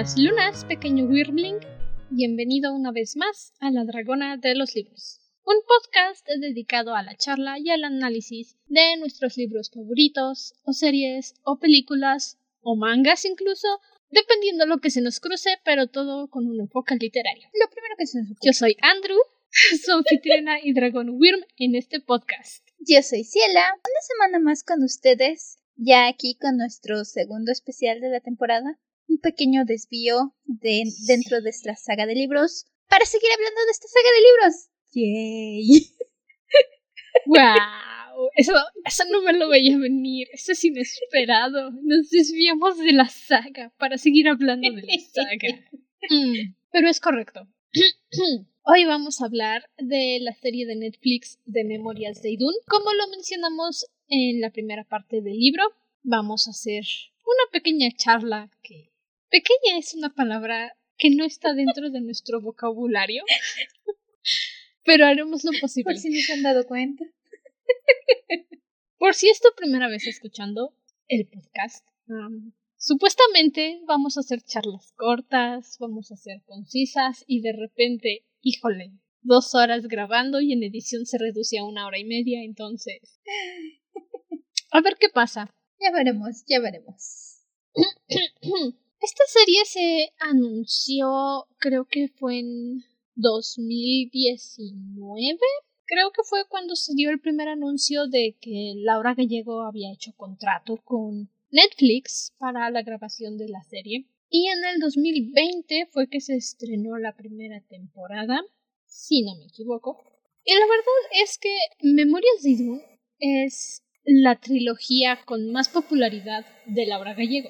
Buenas lunas, pequeño Wyrmling. Bienvenido una vez más a La Dragona de los Libros, un podcast dedicado a la charla y al análisis de nuestros libros favoritos, o series, o películas, o mangas incluso, dependiendo lo que se nos cruce, pero todo con un enfoque literario. Lo primero que se nos ocurre. Yo soy Andrew, su anfitriona y dragón Wyrm en este podcast. Yo soy Ciela, una semana más con ustedes, ya aquí con nuestro segundo especial de la temporada, un pequeño desvío de, dentro de esta saga de libros, para seguir hablando de esta saga de libros. ¡Yay! ¡Wow! Eso, eso no me lo veía venir, eso es inesperado. Nos desviamos de la saga para seguir hablando de la saga. Mm, pero es correcto. Hoy vamos a hablar de la serie de Netflix de Memorias de Idun. Como lo mencionamos en la primera parte del libro, vamos a hacer una pequeña charla que... Pequeña es una palabra que no está dentro de nuestro vocabulario, pero haremos lo posible. Por si no se han dado cuenta. Por si es tu primera vez escuchando el podcast, um, supuestamente vamos a hacer charlas cortas, vamos a ser concisas y de repente híjole, dos horas grabando y en edición se reduce a una hora y media, entonces. A ver qué pasa. Ya veremos, ya veremos. Esta serie se anunció, creo que fue en 2019. Creo que fue cuando se dio el primer anuncio de que Laura Gallego había hecho contrato con Netflix para la grabación de la serie. Y en el 2020 fue que se estrenó la primera temporada, si no me equivoco. Y la verdad es que Memorias de es la trilogía con más popularidad de Laura Gallego.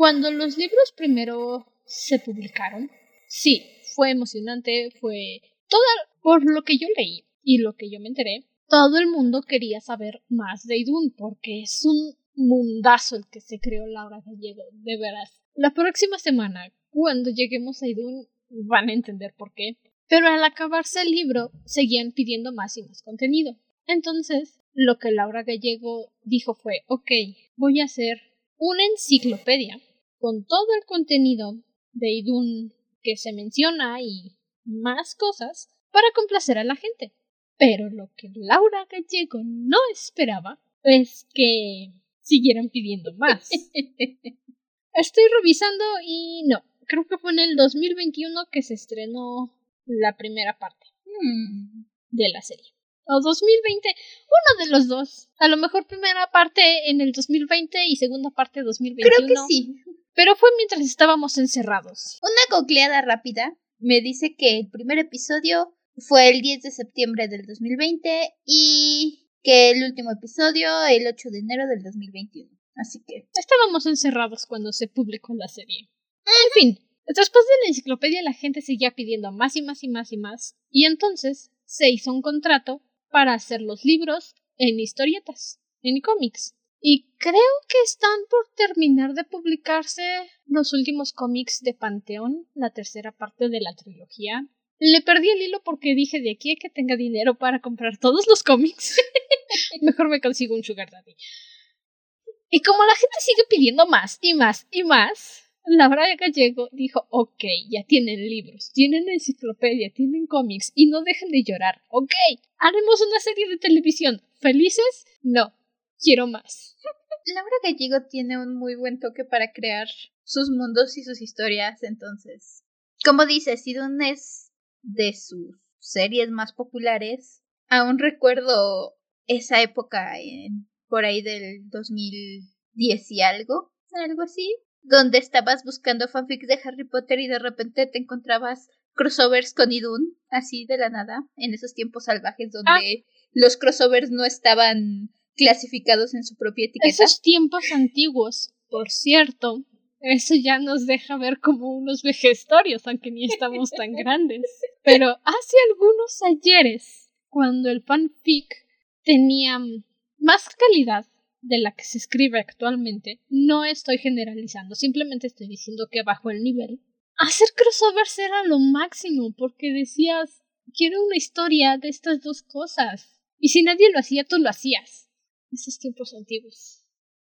Cuando los libros primero se publicaron, sí, fue emocionante, fue todo por lo que yo leí y lo que yo me enteré. Todo el mundo quería saber más de Idun porque es un mundazo el que se creó Laura Gallego, de veras. La próxima semana, cuando lleguemos a Idun, van a entender por qué. Pero al acabarse el libro, seguían pidiendo más y más contenido. Entonces, lo que Laura Gallego dijo fue, ok, voy a hacer una enciclopedia con todo el contenido de Idun que se menciona y más cosas para complacer a la gente. Pero lo que Laura Gallego no esperaba es que siguieran pidiendo más. Estoy revisando y no, creo que fue en el 2021 que se estrenó la primera parte Hmm. de la serie. O 2020, uno de los dos. A lo mejor primera parte en el 2020 y segunda parte 2021. Creo que sí. Pero fue mientras estábamos encerrados. Una googleada rápida me dice que el primer episodio fue el 10 de septiembre del 2020 y que el último episodio el 8 de enero del 2021. Así que Estábamos encerrados cuando se publicó la serie. En fin, después de la enciclopedia la gente seguía pidiendo más y más y más y más, y entonces se hizo un contrato para hacer los libros en historietas, en cómics. Y creo que están por terminar de publicarse los últimos cómics de Panteón, la tercera parte de la trilogía. Le perdí el hilo porque dije de aquí que tenga dinero para comprar todos los cómics. Mejor me consigo un sugar daddy. Y como la gente sigue pidiendo más y más y más, Laura Gallego dijo, ok, ya tienen libros, tienen enciclopedia, tienen cómics y no dejen de llorar, ok, haremos una serie de televisión. ¿Felices? No, quiero más. Laura Gallego tiene un muy buen toque para crear sus mundos y sus historias, entonces. Como dices, Idun es de sus series más populares. Aún recuerdo esa época en por ahí del 2010 y algo, algo así, donde estabas buscando fanfics de Harry Potter y de repente te encontrabas crossovers con Idun, así de la nada, en esos tiempos salvajes donde los crossovers no estaban clasificados en su propia etiqueta. Esos tiempos antiguos, por cierto, eso ya nos deja ver como unos vejestorios, aunque ni estamos tan grandes. Pero hace algunos ayeres, cuando el fanfic tenía más calidad de la que se escribe actualmente, no estoy generalizando, simplemente estoy diciendo que bajo el nivel. Hacer crossovers era lo máximo, porque decías, quiero una historia de estas dos cosas. Y si nadie lo hacía, tú lo hacías. Esos tiempos antiguos.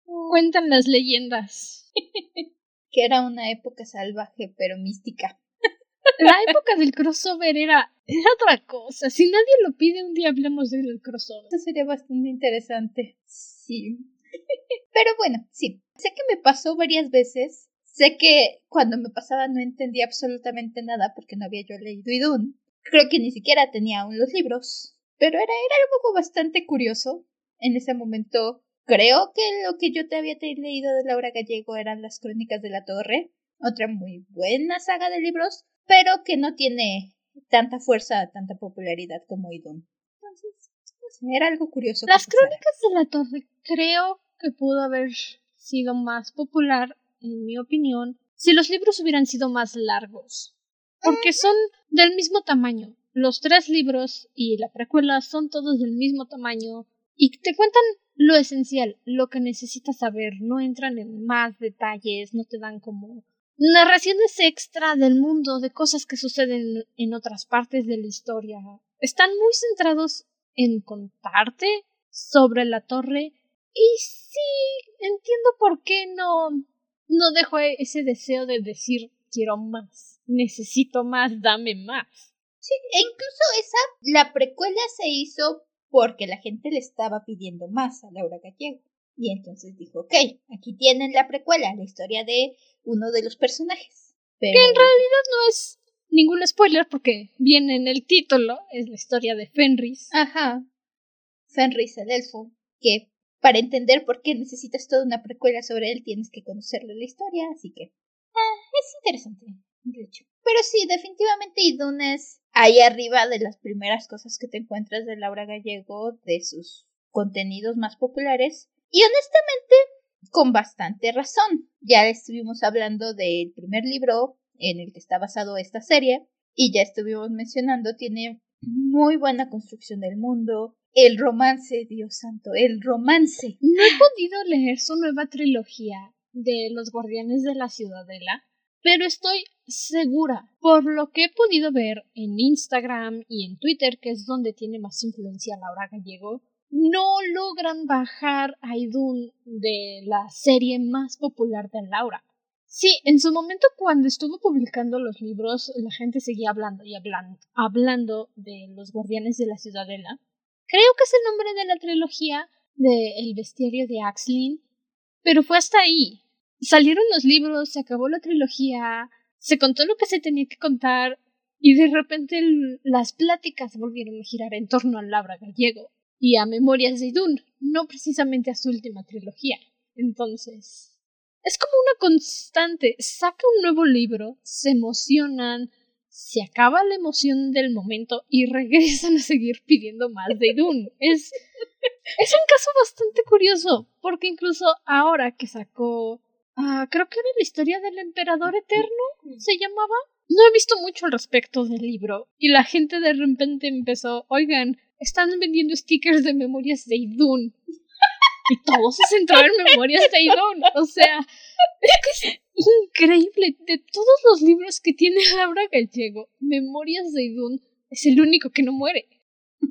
Cuentan las leyendas. que era una época salvaje pero mística. La época del crossover era, era otra cosa. Si nadie lo pide, un día hablemos del crossover. Eso sería bastante interesante. Sí. Pero bueno, sí. Sé que me pasó varias veces. Sé que cuando me pasaba no entendía absolutamente nada porque no había yo leído Idun. Creo que ni siquiera tenía aún los libros. Pero era, era algo bastante curioso. En ese momento, creo que lo que yo te había leído de Laura Gallego eran las Crónicas de la Torre. Otra muy buena saga de libros, pero que no tiene tanta fuerza, tanta popularidad como Idun. Entonces, era algo curioso. Las Crónicas de la Torre creo que pudo haber sido más popular, en mi opinión, si los libros hubieran sido más largos. Porque son del mismo tamaño. Los tres libros y la precuela son todos del mismo tamaño y te cuentan lo esencial, lo que necesitas saber, no entran en más detalles, no te dan como narraciones extra del mundo, de cosas que suceden en otras partes de la historia. Están muy centrados en contarte sobre la torre y sí, entiendo por qué no no dejo ese deseo de decir quiero más, necesito más, dame más. Sí, e incluso esa, la precuela se hizo porque la gente le estaba pidiendo más a Laura Gallego. Y entonces dijo, ok, aquí tienen la precuela, la historia de uno de los personajes. Pero... Que en realidad no es ningún spoiler porque viene en el título, es la historia de Fenris. Ajá. Fenris el elfo, que para entender por qué necesitas toda una precuela sobre él tienes que conocerle la historia, así que... Ah, es interesante, de hecho. Pero sí, definitivamente Idun es ahí arriba de las primeras cosas que te encuentras de Laura Gallego, de sus contenidos más populares. Y honestamente, con bastante razón. Ya estuvimos hablando del primer libro en el que está basado esta serie. Y ya estuvimos mencionando, tiene muy buena construcción del mundo. El romance, Dios santo, el romance. No he podido leer su nueva trilogía de Los Guardianes de la Ciudadela, pero estoy segura, por lo que he podido ver en Instagram y en Twitter, que es donde tiene más influencia Laura Gallego, no logran bajar a Idun de la serie más popular de Laura. Sí, en su momento cuando estuvo publicando los libros, la gente seguía hablando y hablando, hablando de los guardianes de la ciudadela. Creo que es el nombre de la trilogía de El bestiario de Axlin, pero fue hasta ahí. Salieron los libros, se acabó la trilogía, se contó lo que se tenía que contar y de repente las pláticas volvieron a girar en torno a Laura Gallego y a Memorias de Idun, no precisamente a su última trilogía. Entonces, es como una constante. Saca un nuevo libro, se emocionan, se acaba la emoción del momento y regresan a seguir pidiendo más de Idun. Es, es un caso bastante curioso, porque incluso ahora que sacó Ah, creo que era la historia del emperador eterno, se llamaba. No he visto mucho al respecto del libro. Y la gente de repente empezó, oigan, están vendiendo stickers de memorias de Idun. Y todo se centró en memorias de Idun. O sea, es que es increíble. De todos los libros que tiene Laura Gallego, Memorias de Idun es el único que no muere. Ay,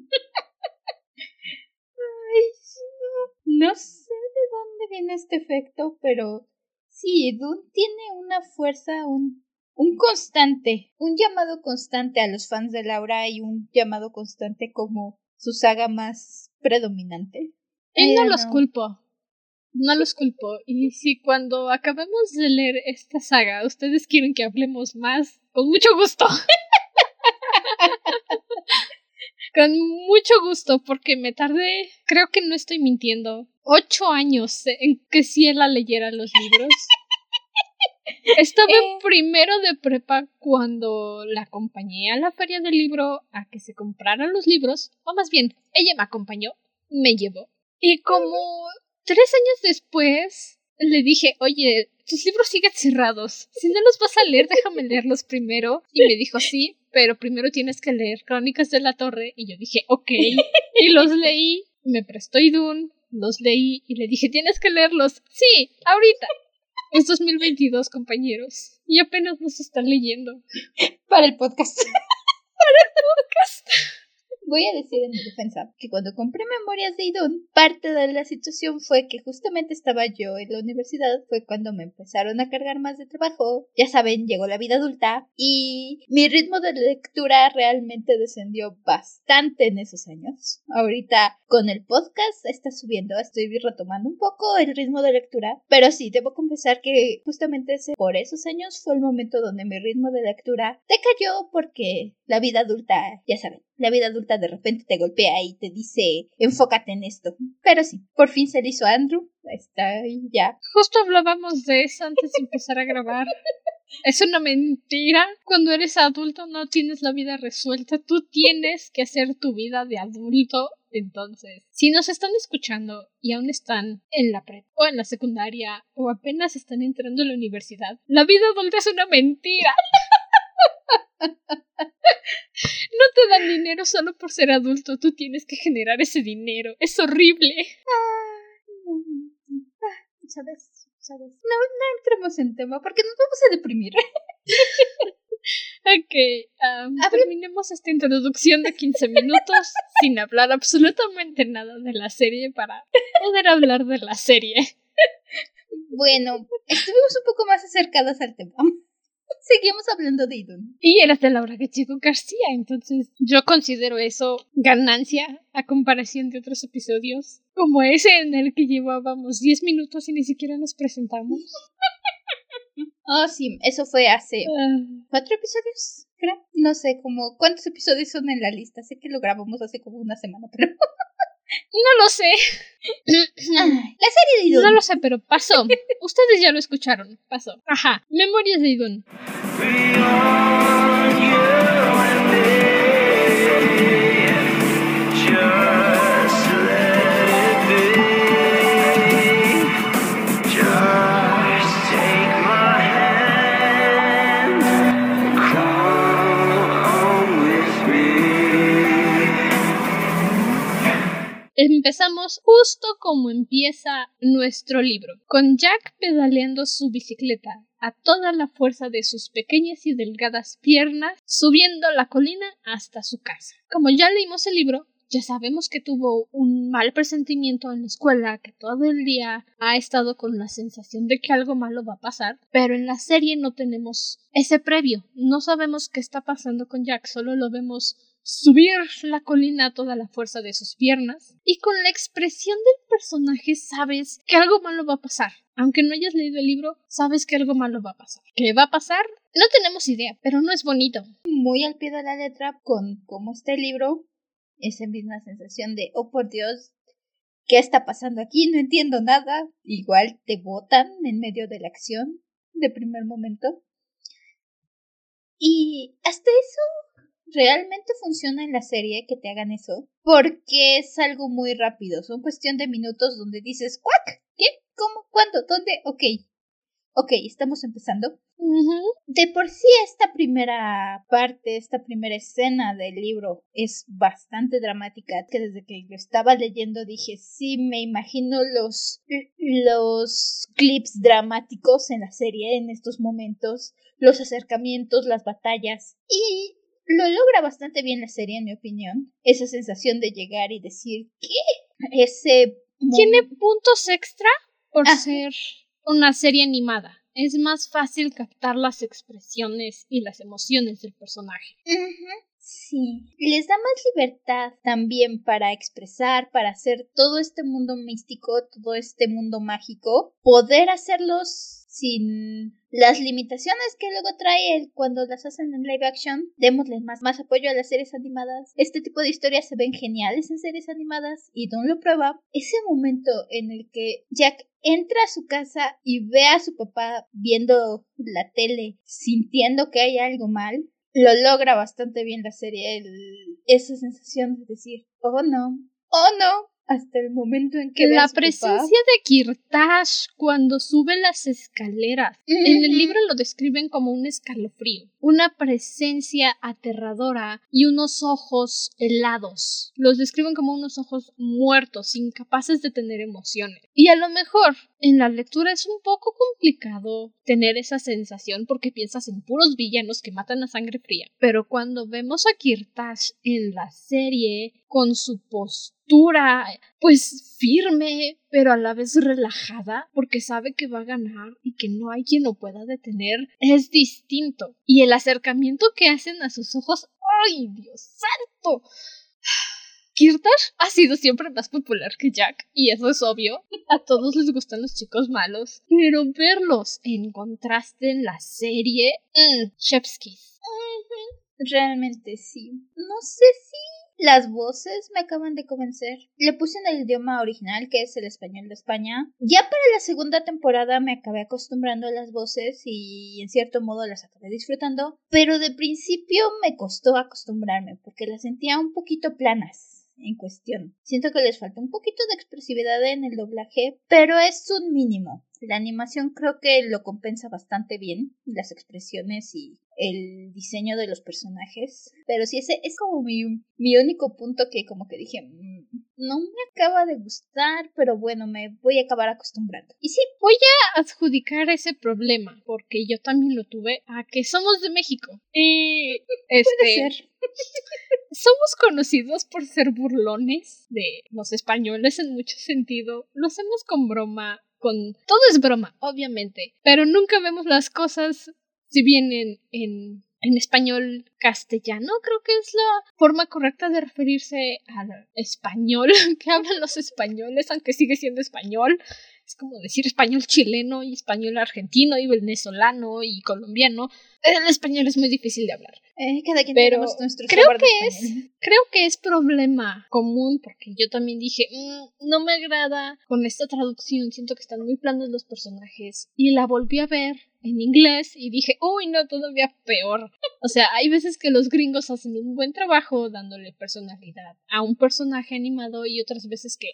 no sé de dónde viene este efecto, pero Sí, Dune tiene una fuerza, un, un constante, un llamado constante a los fans de Laura y un llamado constante como su saga más predominante. Y no los culpo. No los culpo. Y si cuando acabemos de leer esta saga ustedes quieren que hablemos más, con mucho gusto. con mucho gusto, porque me tardé, creo que no estoy mintiendo, ocho años en que Ciela leyera los libros. Estaba en eh. primero de prepa cuando la acompañé a la feria del libro a que se compraran los libros, o más bien, ella me acompañó, me llevó. Y como tres años después le dije, oye, tus libros siguen cerrados. Si no los vas a leer, déjame leerlos primero. Y me dijo, sí, pero primero tienes que leer Crónicas de la Torre. Y yo dije, ok. Y los leí, me prestó Idun, los leí y le dije, tienes que leerlos. Sí, ahorita. Es 2022, compañeros. Y apenas nos están leyendo. Para el podcast. Para el podcast. Voy a decir en mi defensa que cuando compré Memorias de Idun, parte de la situación fue que justamente estaba yo en la universidad, fue cuando me empezaron a cargar más de trabajo, ya saben, llegó la vida adulta y mi ritmo de lectura realmente descendió bastante en esos años. Ahorita con el podcast está subiendo, estoy retomando un poco el ritmo de lectura, pero sí, debo confesar que justamente ese, por esos años fue el momento donde mi ritmo de lectura decayó porque la vida adulta, ya saben, la vida adulta de repente te golpea y te dice, enfócate en esto. Pero sí, por fin se le hizo a Andrew, está ahí ya. Justo hablábamos de eso antes de empezar a grabar. Es una mentira. Cuando eres adulto no tienes la vida resuelta. Tú tienes que hacer tu vida de adulto. Entonces, si nos están escuchando y aún están en la prepa o en la secundaria o apenas están entrando a la universidad, la vida adulta es una mentira. Dan dinero solo por ser adulto, tú tienes que generar ese dinero. Es horrible. ¿Sabes? ¿Sabes? No, no entremos en tema porque nos vamos a deprimir. Ok, terminemos esta introducción de 15 minutos sin hablar absolutamente nada de la serie para poder hablar de la serie. Bueno, estuvimos un poco más acercadas al tema. Seguimos hablando de Idun. Y eras de Laura Chico García, entonces yo considero eso ganancia a comparación de otros episodios, como ese en el que llevábamos 10 minutos y ni siquiera nos presentamos. Oh, sí, eso fue hace ah. cuatro episodios, creo. No sé, como cuántos episodios son en la lista. Sé que lo grabamos hace como una semana, pero No lo sé. la serie de Idun. No lo sé, pero pasó. Ustedes ya lo escucharon. Pasó. Ajá. Memorias de Idun. Empezamos justo como empieza nuestro libro, con Jack pedaleando su bicicleta a toda la fuerza de sus pequeñas y delgadas piernas, subiendo la colina hasta su casa. Como ya leímos el libro, ya sabemos que tuvo un mal presentimiento en la escuela, que todo el día ha estado con la sensación de que algo malo va a pasar, pero en la serie no tenemos ese previo, no sabemos qué está pasando con Jack, solo lo vemos subir la colina a toda la fuerza de sus piernas, y con la expresión del personaje sabes que algo malo va a pasar. Aunque no hayas leído el libro, sabes que algo malo va a pasar. ¿Qué va a pasar? No tenemos idea, pero no es bonito. Muy al pie de la letra con cómo está el libro, esa misma sensación de, oh por Dios, ¿qué está pasando aquí? No entiendo nada. Igual te botan en medio de la acción de primer momento. Y hasta eso realmente funciona en la serie que te hagan eso porque es algo muy rápido. Son cuestión de minutos donde dices, ¿cuac? ¿Qué? ¿Cómo? ¿Cuándo? ¿Dónde? Ok. Ok, estamos empezando. De por sí esta primera parte, esta primera escena del libro es bastante dramática, que desde que lo estaba leyendo dije, sí, me imagino los, los clips dramáticos en la serie en estos momentos, los acercamientos, las batallas. Y lo logra bastante bien la serie, en mi opinión. Esa sensación de llegar y decir, ¿qué? Ese... Tiene puntos extra por ah. ser una serie animada. Es más fácil captar las expresiones y las emociones del personaje. Sí, les da más libertad también para expresar, para hacer todo este mundo místico, todo este mundo mágico, poder hacerlos sin las limitaciones que luego trae cuando las hacen en live action, démosle más, más apoyo a las series animadas. Este tipo de historias se ven geniales en series animadas y Don lo prueba. Ese momento en el que Jack entra a su casa y ve a su papá viendo la tele, sintiendo que hay algo mal, lo logra bastante bien la serie. esa sensación de decir, oh no, oh no, hasta el momento en que la presencia de Kirtash cuando sube las escaleras en el libro lo describen como un escalofrío una presencia aterradora y unos ojos helados. Los describen como unos ojos muertos incapaces de tener emociones. Y a lo mejor en la lectura es un poco complicado tener esa sensación porque piensas en puros villanos que matan a sangre fría. Pero cuando vemos a Kirtash en la serie con su postura pues firme pero a la vez relajada porque sabe que va a ganar y que no hay quien lo pueda detener es distinto y el acercamiento que hacen a sus ojos ¡ay Dios santo! Kirtash ha sido siempre más popular que Jack, y eso es obvio. A todos les gustan los chicos malos, pero verlos en contraste en la serie, mmm. Realmente sí. No sé si las voces me acaban de convencer. Le puse en el idioma original, que es el español de España. Ya para la segunda temporada me acabé acostumbrando a las voces y en cierto modo las acabé disfrutando, pero de principio me costó acostumbrarme porque las sentía un poquito planas en cuestión. Siento que les falta un poquito de expresividad en el doblaje, pero es un mínimo. La animación creo que lo compensa bastante bien, las expresiones y el diseño de los personajes. Pero sí, ese es como mi, mi único punto que como que dije, mm, no me acaba de gustar, pero bueno, me voy a acabar acostumbrando. Y sí, voy a adjudicar ese problema, porque yo también lo tuve, a que somos de México. Y este, Puede ser. somos conocidos por ser burlones de los españoles en mucho sentido. Lo hacemos con broma, con... Todo es broma, obviamente, pero nunca vemos las cosas si vienen en, en español castellano, creo que es la forma correcta de referirse al español que hablan los españoles, aunque sigue siendo español. Es como decir español chileno y español argentino y venezolano y colombiano. El español es muy difícil de hablar. Eh, cada quien Pero nuestro creo sabor de que es creo que es problema común porque yo también dije "Mm, no me agrada con esta traducción siento que están muy planos los personajes y la volví a ver en inglés y dije uy no todavía peor o sea hay veces que los gringos hacen un buen trabajo dándole personalidad a un personaje animado y otras veces que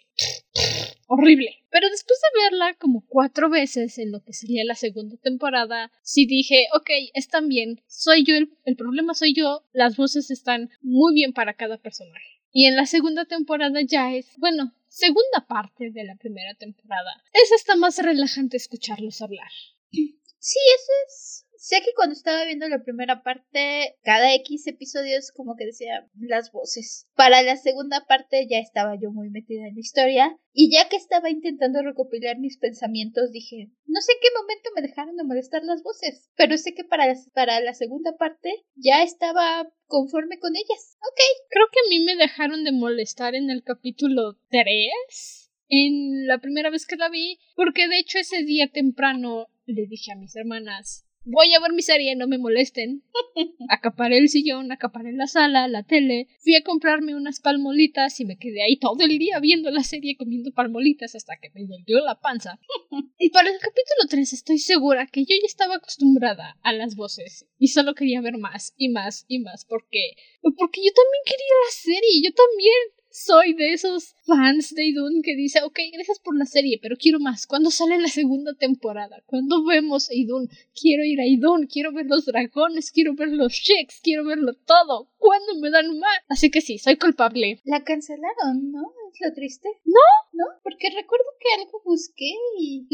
horrible pero después de verla como cuatro veces en lo que sería la segunda temporada sí dije ok están bien soy yo el, el problema soy yo las voces están muy bien para cada personaje y en la segunda temporada ya es, bueno, segunda parte de la primera temporada. Es hasta más relajante escucharlos hablar. Sí, eso es. Sé que cuando estaba viendo la primera parte, cada X episodios como que decía las voces. Para la segunda parte ya estaba yo muy metida en la historia y ya que estaba intentando recopilar mis pensamientos dije, no sé en qué momento me dejaron de molestar las voces, pero sé que para, para la segunda parte ya estaba conforme con ellas. Ok. Creo que a mí me dejaron de molestar en el capítulo 3. En la primera vez que la vi, porque de hecho ese día temprano le dije a mis hermanas, voy a ver mi serie, no me molesten. Acaparé el sillón, acaparé la sala, la tele, fui a comprarme unas palmolitas y me quedé ahí todo el día viendo la serie comiendo palmolitas hasta que me dolió la panza. y para el capítulo 3 estoy segura que yo ya estaba acostumbrada a las voces y solo quería ver más y más y más porque porque yo también quería la serie, yo también soy de esos fans de Idun que dice, ok, gracias por la serie, pero quiero más. ¿Cuándo sale la segunda temporada? ¿Cuándo vemos a Idun? Quiero ir a Idun, quiero ver los dragones, quiero ver los chicks, quiero verlo todo. ¿Cuándo me dan más? Así que sí, soy culpable. La cancelaron, ¿no? Es lo triste. No. ¿No? Porque recuerdo que algo busqué y...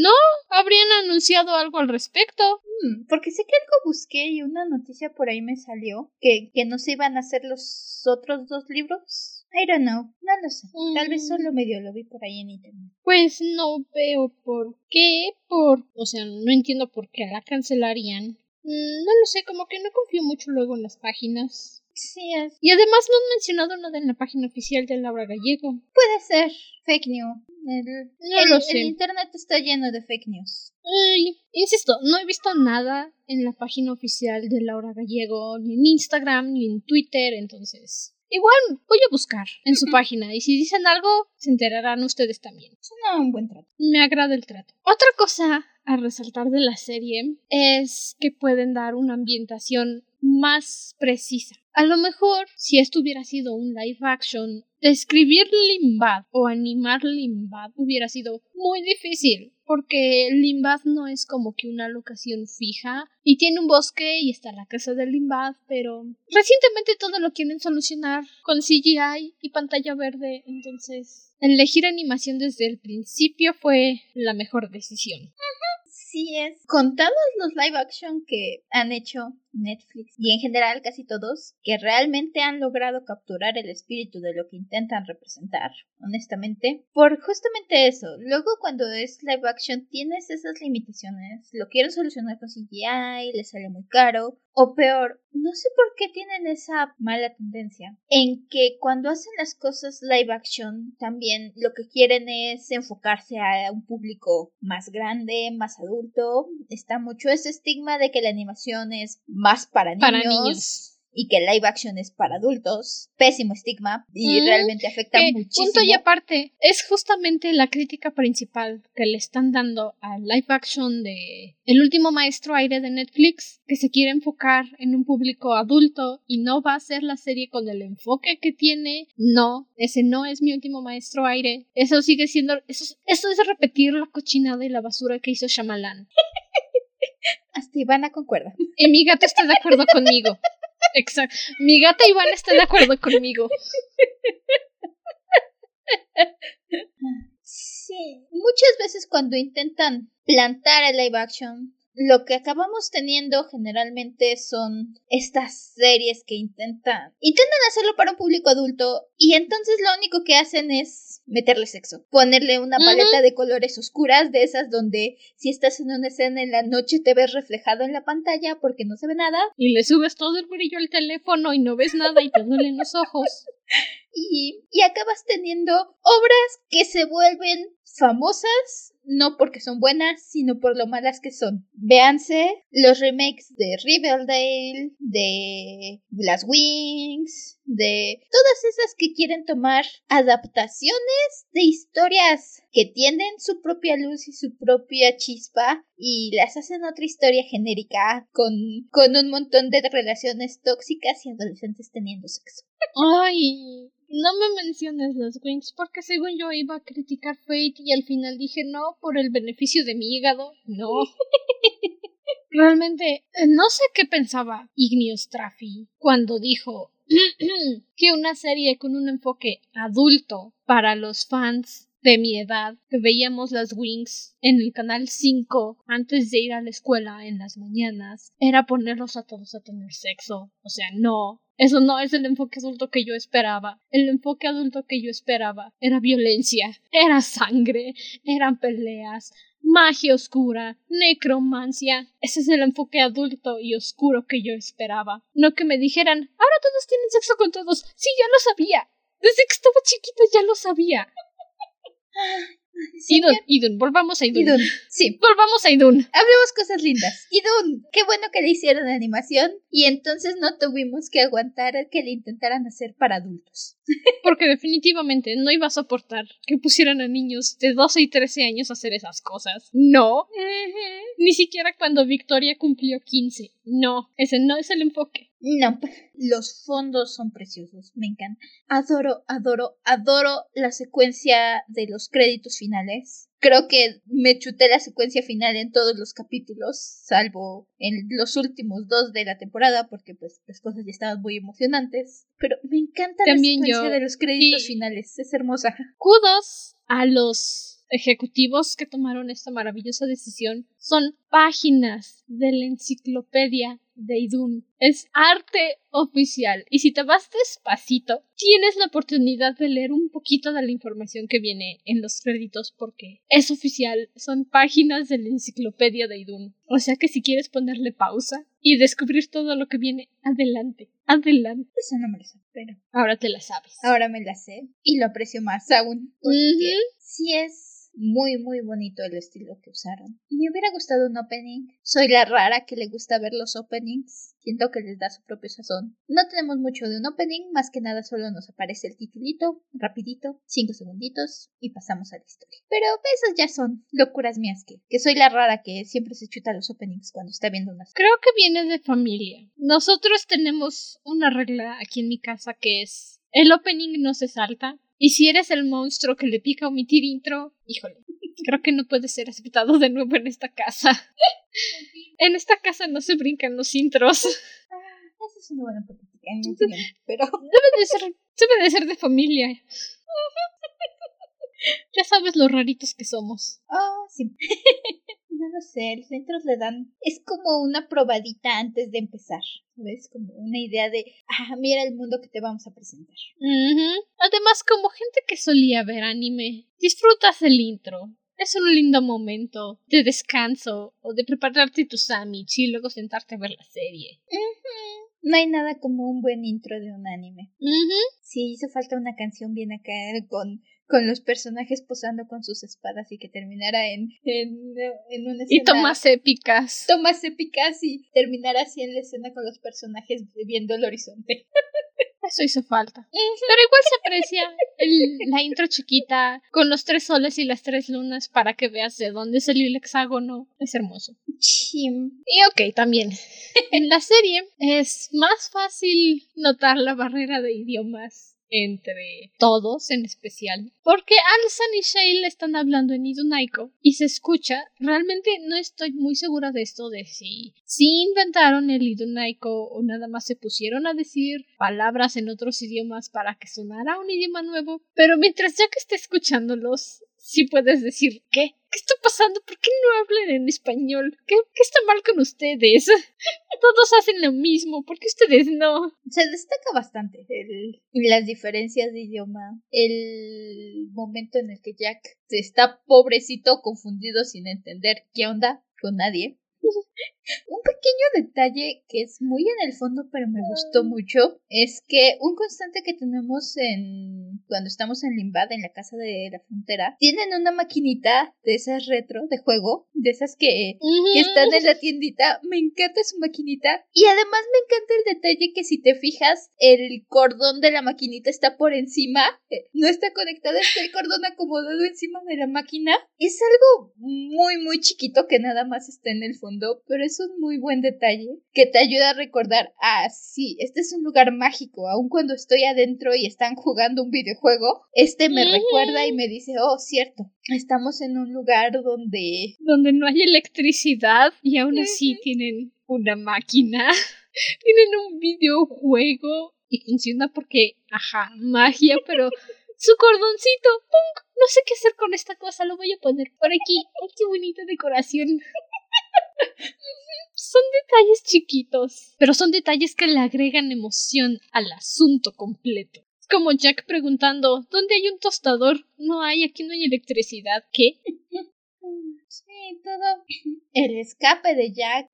Habrían anunciado algo al respecto. Hmm, porque sé que algo busqué y una noticia por ahí me salió que, que no se iban a hacer los otros dos libros. I don't know, no lo sé. Tal vez Mm. solo medio lo vi por ahí en internet. Pues no veo por qué, por... O sea, no entiendo por qué la cancelarían. Mm, No lo sé, como que no confío mucho luego en las páginas. Sí, es. Y además no han mencionado nada en la página oficial de Laura Gallego. Puede ser fake news. El, No el- lo el sé. internet está lleno de fake news. Ay, insisto, no he visto nada en la página oficial de Laura Gallego, ni en Instagram, ni en Twitter, entonces. Igual voy a buscar en su página y si dicen algo, se enterarán ustedes también. Suena un buen trato. Me agrada el trato. Otra cosa a resaltar de la serie es que pueden dar una ambientación más precisa. A lo mejor, si esto hubiera sido un live action, describir Limbad o animar Limbad hubiera sido muy difícil, porque Limbad no es como que una locación fija y tiene un bosque y está la casa de Limbad, pero recientemente todo lo quieren solucionar con CGI y pantalla verde, entonces elegir animación desde el principio fue la mejor decisión. Sí es. Contados los live action que han hecho Netflix y en general casi todos que realmente han logrado capturar el espíritu de lo que intentan representar, honestamente, por justamente eso. Luego cuando es live action tienes esas limitaciones, lo quieren solucionar con CGI, les sale muy caro, o peor, no sé por qué tienen esa mala tendencia en que cuando hacen las cosas live action también lo que quieren es enfocarse a un público más grande, más adulto. Está mucho ese estigma de que la animación es más para niños. Y que live action es para adultos. Pésimo estigma. Y realmente afecta muchísimo. Punto y aparte, es justamente la crítica principal que le están dando al live action de El último maestro aire de Netflix, que se quiere enfocar en un público adulto y no va a ser la serie con el enfoque que tiene. No, ese no es mi último maestro aire. Eso sigue siendo. Eso, eso es repetir la cochinada y la basura que hizo Shyamalan. Hasta Ivana concuerda. Y mi gato está de acuerdo conmigo. Exacto. Mi gata Ivana está de acuerdo conmigo. Sí. Muchas veces cuando intentan plantar el live action, lo que acabamos teniendo generalmente son estas series que intentan intentan hacerlo para un público adulto y entonces lo único que hacen es meterle sexo, ponerle una paleta de colores oscuras de esas donde si estás en una escena en la noche te ves reflejado en la pantalla porque no se ve nada. Y le subes todo el brillo al teléfono y no ves nada y te duelen los ojos. Y, y acabas teniendo obras que se vuelven famosas no porque son buenas, sino por lo malas que son. Véanse los remakes de Riverdale, de Glass Wings, de todas esas que quieren tomar adaptaciones de historias que tienen su propia luz y su propia chispa y las hacen otra historia genérica con, con un montón de relaciones tóxicas y adolescentes teniendo sexo. Ay, no me menciones los Wings porque según yo iba a criticar Fate y al final dije no por el beneficio de mi hígado. No. Realmente eh, no sé qué pensaba Traffy cuando dijo que una serie con un enfoque adulto para los fans de mi edad que veíamos las Wings en el canal 5 antes de ir a la escuela en las mañanas era ponerlos a todos a tener sexo. O sea, no. Eso no es el enfoque adulto que yo esperaba. El enfoque adulto que yo esperaba era violencia, era sangre, eran peleas, magia oscura, necromancia. Ese es el enfoque adulto y oscuro que yo esperaba. No que me dijeran, ahora todos tienen sexo con todos. Sí, ya lo sabía. Desde que estaba chiquita ya lo sabía. Idun, Idun, volvamos a Idun. Idun. Sí. Volvamos a Idun. Hablemos cosas lindas. Idun, qué bueno que le hicieron animación y entonces no tuvimos que aguantar que le intentaran hacer para adultos. Porque definitivamente no iba a soportar que pusieran a niños de 12 y 13 años a hacer esas cosas. No. Ni siquiera cuando Victoria cumplió 15. No, ese no es el enfoque. No, los fondos son preciosos, me encanta. Adoro, adoro, adoro la secuencia de los créditos finales. Creo que me chuté la secuencia final en todos los capítulos, salvo en los últimos dos de la temporada, porque pues las cosas ya estaban muy emocionantes. Pero me encanta la secuencia de los créditos finales, es hermosa. Kudos a los ejecutivos que tomaron esta maravillosa decisión. Son páginas de la enciclopedia de Idun. Es arte oficial. Y si te vas despacito, tienes la oportunidad de leer un poquito de la información que viene en los créditos porque es oficial. Son páginas de la enciclopedia de Idun. O sea que si quieres ponerle pausa y descubrir todo lo que viene, adelante. Adelante. Eso no me lo sé, pero. Ahora te la sabes. Ahora me la sé. Y lo aprecio más aún. Porque si es muy muy bonito el estilo que usaron. Me hubiera gustado un opening. Soy la rara que le gusta ver los openings. Siento que les da su propio sazón. No tenemos mucho de un opening, más que nada solo nos aparece el titulito, rapidito, cinco segunditos y pasamos a la historia. Pero esas ya son locuras mías que, que soy la rara que siempre se chuta los openings cuando está viendo unas. Creo que viene de familia. Nosotros tenemos una regla aquí en mi casa que es el opening no se salta, y si eres el monstruo que le pica omitir intro, híjole. Creo que no puede ser aceptado de nuevo en esta casa. en esta casa no se brincan los intros. Ah, esa es una buena política, pero debe de ser, debe de ser de familia. ya sabes lo raritos que somos. Oh, sí. no lo sé, los intros le dan. Es como una probadita antes de empezar. ¿Ves? Como una idea de. Ah, mira el mundo que te vamos a presentar. Además, como gente que solía ver anime, disfrutas el intro. Es un lindo momento de descanso o de prepararte tu sandwich y luego sentarte a ver la serie. No hay nada como un buen intro de un anime. Sí, hizo falta una canción bien acá con con los personajes posando con sus espadas y que terminara en, en, en una escena. Y tomas épicas. Tomas épicas y terminara así en la escena con los personajes viendo el horizonte. Eso hizo falta. Pero igual se aprecia la intro chiquita con los tres soles y las tres lunas para que veas de dónde salió el hexágono. Es hermoso. Y ok, también. En la serie es más fácil notar la barrera de idiomas entre todos en especial. Porque Alsan y Shale están hablando en Idunaiko y se escucha. Realmente no estoy muy segura de esto de si, si inventaron el Idunaiko o nada más se pusieron a decir palabras en otros idiomas para que sonara un idioma nuevo. Pero mientras ya que esté escuchándolos, sí puedes decir ¿qué? ¿Qué está pasando? ¿Por qué no hablan en español? ¿Qué, qué está mal con ustedes? Todos hacen lo mismo, ¿por qué ustedes no? Se destaca bastante el, las diferencias de idioma, el momento en el que Jack está pobrecito, confundido, sin entender qué onda con nadie. Un pequeño detalle que es muy en el fondo, pero me gustó mucho, es que un constante que tenemos en cuando estamos en Limbad, en la casa de la frontera, tienen una maquinita de esas retro de juego, de esas que, que están en la tiendita. Me encanta su maquinita. Y además me encanta el detalle que si te fijas, el cordón de la maquinita está por encima, eh, no está conectado, está el cordón acomodado encima de la máquina. Es algo muy, muy chiquito que nada más está en el fondo, pero es un muy buen detalle que te ayuda a recordar, ah, sí, este es un lugar mágico, aun cuando estoy adentro y están jugando un videojuego, este me recuerda y me dice, oh, cierto, estamos en un lugar donde... Donde no hay electricidad y aún así tienen una máquina, tienen un videojuego y funciona porque, ajá, magia, pero su cordoncito, ¡pum! No sé qué hacer con esta cosa, lo voy a poner por aquí. ¡Ay, qué bonita decoración! Son detalles chiquitos, pero son detalles que le agregan emoción al asunto completo. Como Jack preguntando, ¿dónde hay un tostador? No hay, aquí no hay electricidad. ¿Qué? Sí, todo. El escape de Jack,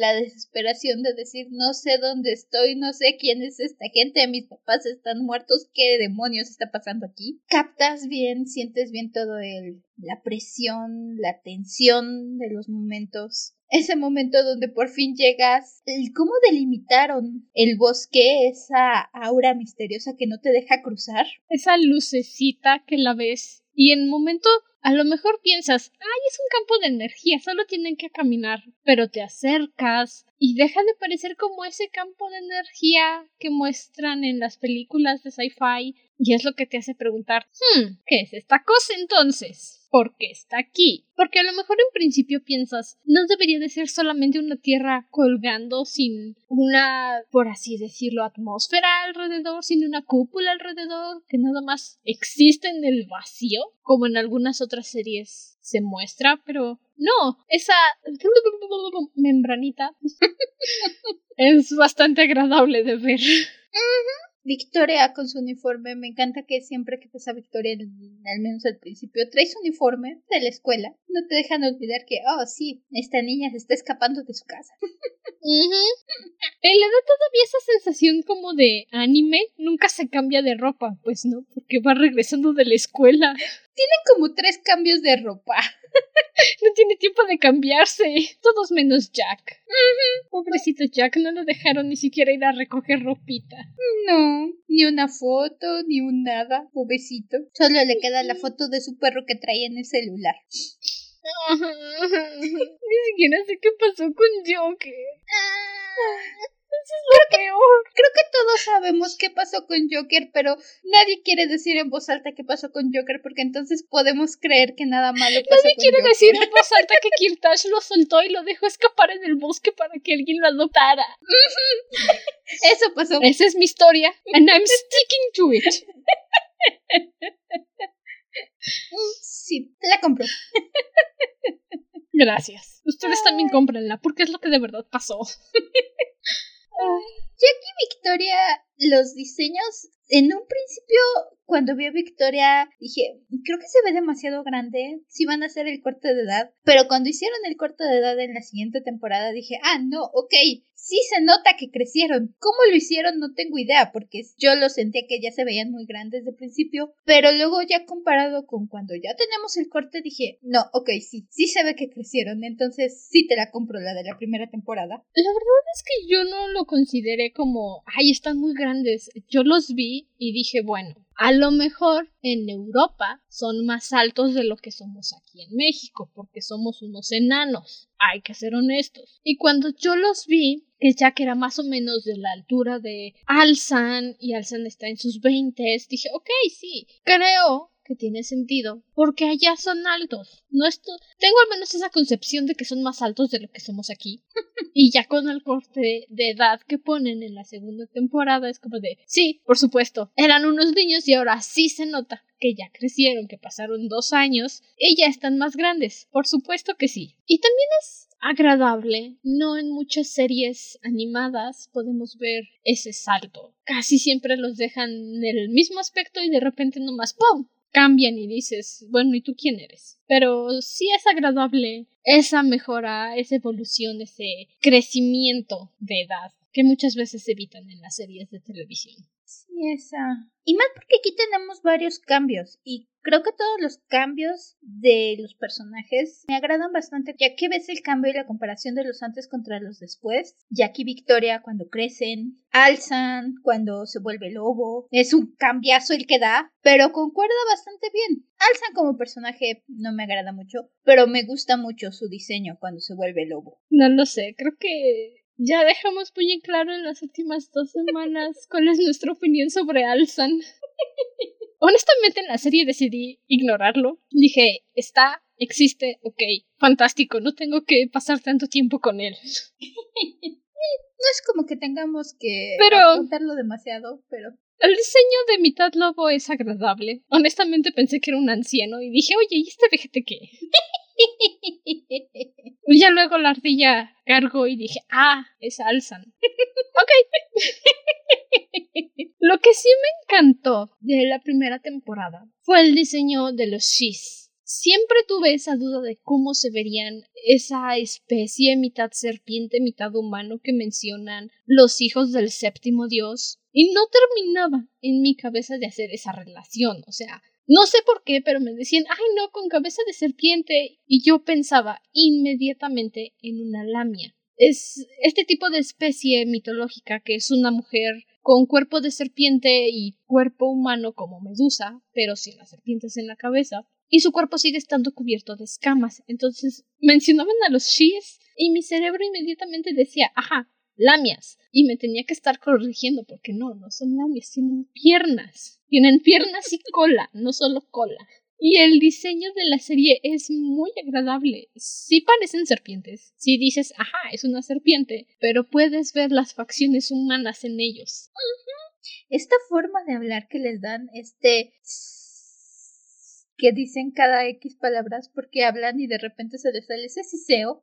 la desesperación de decir no sé dónde estoy, no sé quién es esta gente, mis papás están muertos, ¿qué demonios está pasando aquí? Captas bien, sientes bien todo el la presión, la tensión de los momentos. Ese momento donde por fin llegas, el cómo delimitaron el bosque, esa aura misteriosa que no te deja cruzar. Esa lucecita que la ves y en momento a lo mejor piensas, ay, es un campo de energía, solo tienen que caminar, pero te acercas y deja de parecer como ese campo de energía que muestran en las películas de sci-fi y es lo que te hace preguntar, hmm, ¿qué es esta cosa entonces? ¿Por qué está aquí? Porque a lo mejor en principio piensas, no debería de ser solamente una tierra colgando sin una, por así decirlo, atmósfera alrededor, sin una cúpula alrededor, que nada más existe en el vacío, como en algunas otras series se muestra, pero no, esa membranita es bastante agradable de ver. Victoria con su uniforme, me encanta que siempre que ves a Victoria, al menos al principio, trae su uniforme de la escuela. No te dejan olvidar que, oh, sí, esta niña se está escapando de su casa. Él le da todavía esa sensación como de anime, nunca se cambia de ropa, pues no, porque va regresando de la escuela. Tiene como tres cambios de ropa. no tiene tiempo de cambiarse. Todos menos Jack. Pobrecito Jack, no lo dejaron ni siquiera ir a recoger ropita. No, ni una foto, ni un nada, pobrecito. Solo le queda la foto de su perro que trae en el celular. ni siquiera sé qué pasó con Joker. Es lo peor. Creo que todos sabemos qué pasó con Joker, pero nadie quiere decir en voz alta qué pasó con Joker, porque entonces podemos creer que nada malo pasó Nadie con quiere Joker. decir en voz alta que Kirtash lo soltó y lo dejó escapar en el bosque para que alguien lo adoptara. Eso pasó. Esa es mi historia, and I'm sticking to it. Sí, la compro. Gracias. Ustedes también cómprenla, porque es lo que de verdad pasó. Victoria, los diseños, en un principio, cuando vi a Victoria, dije, creo que se ve demasiado grande, si van a hacer el corte de edad. Pero cuando hicieron el corte de edad en la siguiente temporada, dije, ah, no, ok, sí se nota que crecieron. ¿Cómo lo hicieron? No tengo idea, porque yo lo sentía que ya se veían muy grandes de principio, pero luego ya comparado con cuando ya tenemos el corte, dije, no, ok, sí, sí se ve que crecieron, entonces sí te la compro la de la primera temporada. La verdad es que yo no lo consideré como, ay, están muy grandes. Yo los vi y dije, bueno, a lo mejor en Europa son más altos de lo que somos aquí en México, porque somos unos enanos. Hay que ser honestos. Y cuando yo los vi, que Jack era más o menos de la altura de Alsan y Alsan está en sus veintes, dije, ok, sí, creo que tiene sentido, porque allá son altos. No esto... Tengo al menos esa concepción de que son más altos de lo que somos aquí. y ya con el corte de edad que ponen en la segunda temporada es como de, sí, por supuesto, eran unos niños y ahora sí se nota que ya crecieron, que pasaron dos años y ya están más grandes. Por supuesto que sí. Y también es agradable. No en muchas series animadas podemos ver ese salto. Casi siempre los dejan en el mismo aspecto y de repente nomás ¡pum! Cambian y dices, bueno, ¿y tú quién eres? Pero sí es agradable esa mejora, esa evolución, ese crecimiento de edad que muchas veces evitan en las series de televisión. Sí, esa. Y más porque aquí tenemos varios cambios y creo que todos los cambios de los personajes me agradan bastante, ya que ves el cambio y la comparación de los antes contra los después. Jackie y Victoria cuando crecen, Alzan cuando se vuelve lobo, es un cambiazo el que da, pero concuerda bastante bien. Alzan como personaje no me agrada mucho, pero me gusta mucho su diseño cuando se vuelve lobo. No lo sé, creo que ya dejamos muy en claro en las últimas dos semanas cuál es nuestra opinión sobre Alsan. Honestamente en la serie decidí ignorarlo. Dije, está, existe, ok, fantástico, no tengo que pasar tanto tiempo con él. No es como que tengamos que apuntarlo demasiado, pero El diseño de mitad lobo es agradable. Honestamente pensé que era un anciano y dije, oye, ¿y este vejete qué? Y ya luego la ardilla cargó y dije, ah, es Alsan. ok. Lo que sí me encantó de la primera temporada fue el diseño de los Shis. Siempre tuve esa duda de cómo se verían esa especie mitad serpiente, mitad humano que mencionan los hijos del séptimo dios. Y no terminaba en mi cabeza de hacer esa relación. O sea, no sé por qué, pero me decían, ay no, con cabeza de serpiente. Y yo pensaba inmediatamente en una lamia. Es este tipo de especie mitológica que es una mujer con cuerpo de serpiente y cuerpo humano como Medusa, pero sin las serpientes en la cabeza. Y su cuerpo sigue estando cubierto de escamas. Entonces mencionaban a los Shis y mi cerebro inmediatamente decía, ajá, lamias. Y me tenía que estar corrigiendo porque no, no son lamias, tienen piernas. Tienen piernas y cola, no solo cola. Y el diseño de la serie es muy agradable. Sí parecen serpientes. Sí dices, ajá, es una serpiente, pero puedes ver las facciones humanas en ellos. esta forma de hablar que les dan, este que dicen cada X palabras porque hablan y de repente se les sale ese siseo.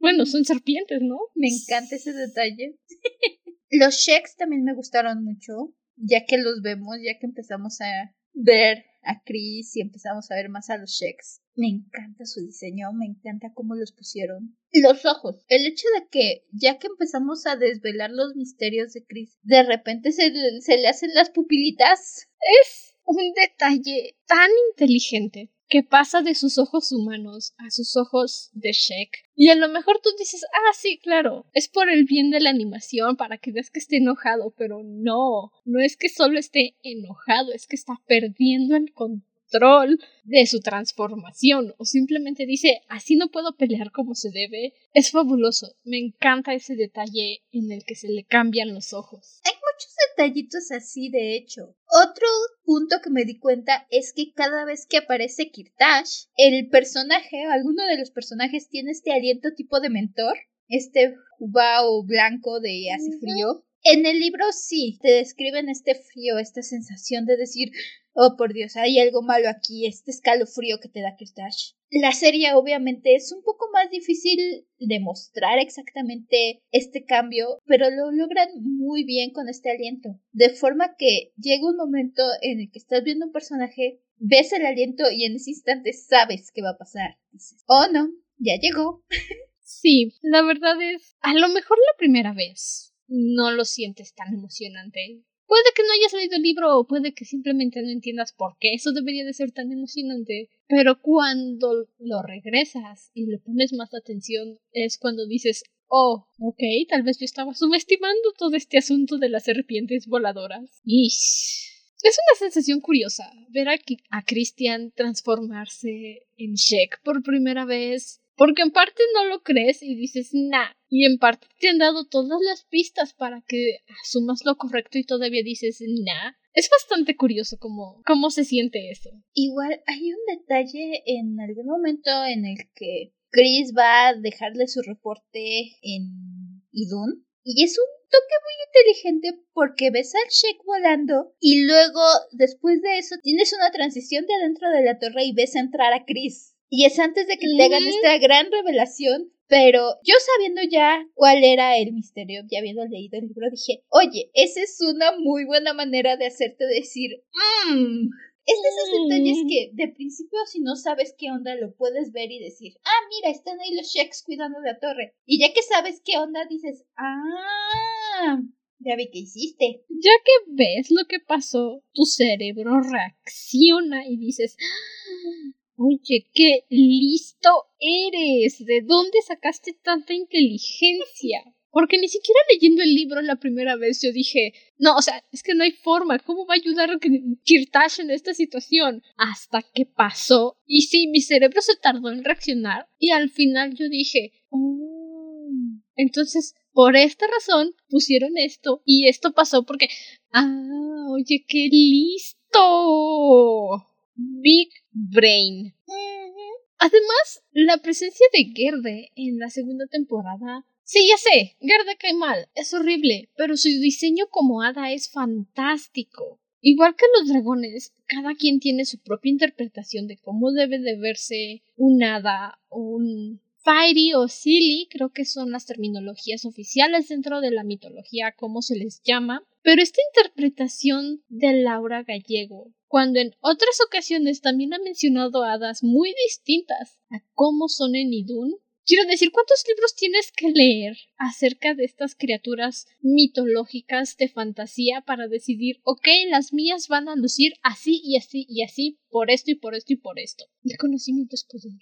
Bueno, son serpientes, ¿no? Me encanta ese detalle. los Sheks también me gustaron mucho, ya que los vemos, ya que empezamos a ver a Chris y empezamos a ver más a los Sheks. Me encanta su diseño, me encanta cómo los pusieron. Los ojos. El hecho de que ya que empezamos a desvelar los misterios de Chris, de repente se, se le hacen las pupilitas. Es un detalle tan inteligente que pasa de sus ojos humanos a sus ojos de Shek. Y a lo mejor tú dices, ah, sí, claro, es por el bien de la animación, para que veas que esté enojado, pero no, no es que solo esté enojado, es que está perdiendo el control de su transformación o simplemente dice así no puedo pelear como se debe, es fabuloso. Me encanta ese detalle en el que se le cambian los ojos. Muchos detallitos así, de hecho. Otro punto que me di cuenta es que cada vez que aparece Kirtash, el personaje, alguno de los personajes tiene este aliento tipo de mentor, este jubao blanco de hace frío. En el libro sí, te describen este frío, esta sensación de decir, oh por Dios, hay algo malo aquí, este escalofrío que te da Kirtash. La serie obviamente es un poco más difícil de mostrar exactamente este cambio, pero lo logran muy bien con este aliento. De forma que llega un momento en el que estás viendo un personaje, ves el aliento y en ese instante sabes qué va a pasar. Dices, oh no, ya llegó. Sí, la verdad es, a lo mejor la primera vez no lo sientes tan emocionante. Puede que no hayas leído el libro o puede que simplemente no entiendas por qué eso debería de ser tan emocionante. Pero cuando lo regresas y le pones más atención es cuando dices, oh, ok, tal vez yo estaba subestimando todo este asunto de las serpientes voladoras. Ish. Es una sensación curiosa ver a, a Christian transformarse en Shek por primera vez porque en parte no lo crees y dices, nah. Y en parte te han dado todas las pistas para que asumas lo correcto y todavía dices, nah. Es bastante curioso cómo, cómo se siente eso. Igual hay un detalle en algún momento en el que Chris va a dejarle su reporte en Idun. Y es un toque muy inteligente porque ves al Shek volando y luego, después de eso, tienes una transición de adentro de la torre y ves entrar a Chris. Y es antes de que te hagan esta gran revelación. Pero yo sabiendo ya cuál era el misterio, ya habiendo leído el libro, dije, oye, esa es una muy buena manera de hacerte decir, mmm. Es de esos detalles mm. que de principio si no sabes qué onda lo puedes ver y decir, ah, mira, están ahí los Sheks cuidando de la torre. Y ya que sabes qué onda dices, ah, ya vi que hiciste. Ya que ves lo que pasó, tu cerebro reacciona y dices, Oye, qué listo eres. ¿De dónde sacaste tanta inteligencia? Porque ni siquiera leyendo el libro la primera vez yo dije, no, o sea, es que no hay forma, ¿cómo va a ayudar Kirtash en esta situación? Hasta que pasó. Y sí, mi cerebro se tardó en reaccionar y al final yo dije, oh, entonces por esta razón pusieron esto y esto pasó porque, ah, oye, qué listo. Big Brain. Además, la presencia de Gerde en la segunda temporada. Sí, ya sé, Gerde cae mal, es horrible, pero su diseño como hada es fantástico. Igual que los dragones, cada quien tiene su propia interpretación de cómo debe de verse un hada o un fairy o silly, creo que son las terminologías oficiales dentro de la mitología, como se les llama. Pero esta interpretación de Laura Gallego cuando en otras ocasiones también ha mencionado hadas muy distintas a cómo son en Idun. Quiero decir, ¿cuántos libros tienes que leer acerca de estas criaturas mitológicas de fantasía para decidir, ok, las mías van a lucir así y así y así, por esto y por esto y por esto? El conocimiento es poder.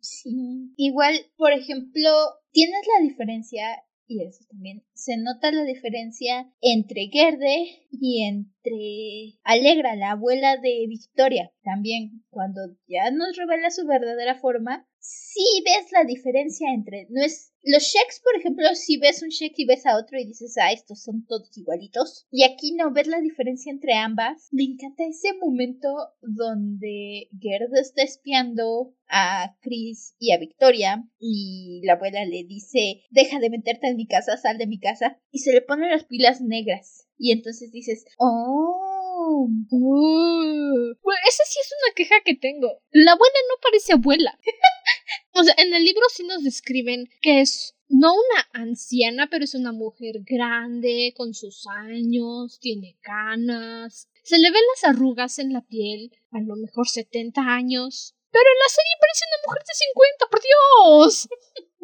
Sí. Igual, por ejemplo, tienes la diferencia y eso también se nota la diferencia entre Gerde y entre Alegra, la abuela de Victoria. También cuando ya nos revela su verdadera forma, sí ves la diferencia entre no es los sheks, por ejemplo, si ves un shek y ves a otro y dices, ah, estos son todos igualitos. Y aquí no ves la diferencia entre ambas. Me encanta ese momento donde Gerd está espiando a Chris y a Victoria y la abuela le dice, deja de meterte en mi casa, sal de mi casa. Y se le ponen las pilas negras. Y entonces dices, oh. Uh, esa sí es una queja que tengo. La abuela no parece abuela. O sea, en el libro sí nos describen que es no una anciana, pero es una mujer grande, con sus años, tiene canas, se le ven las arrugas en la piel, a lo mejor 70 años. Pero en la serie parece una mujer de 50, por Dios.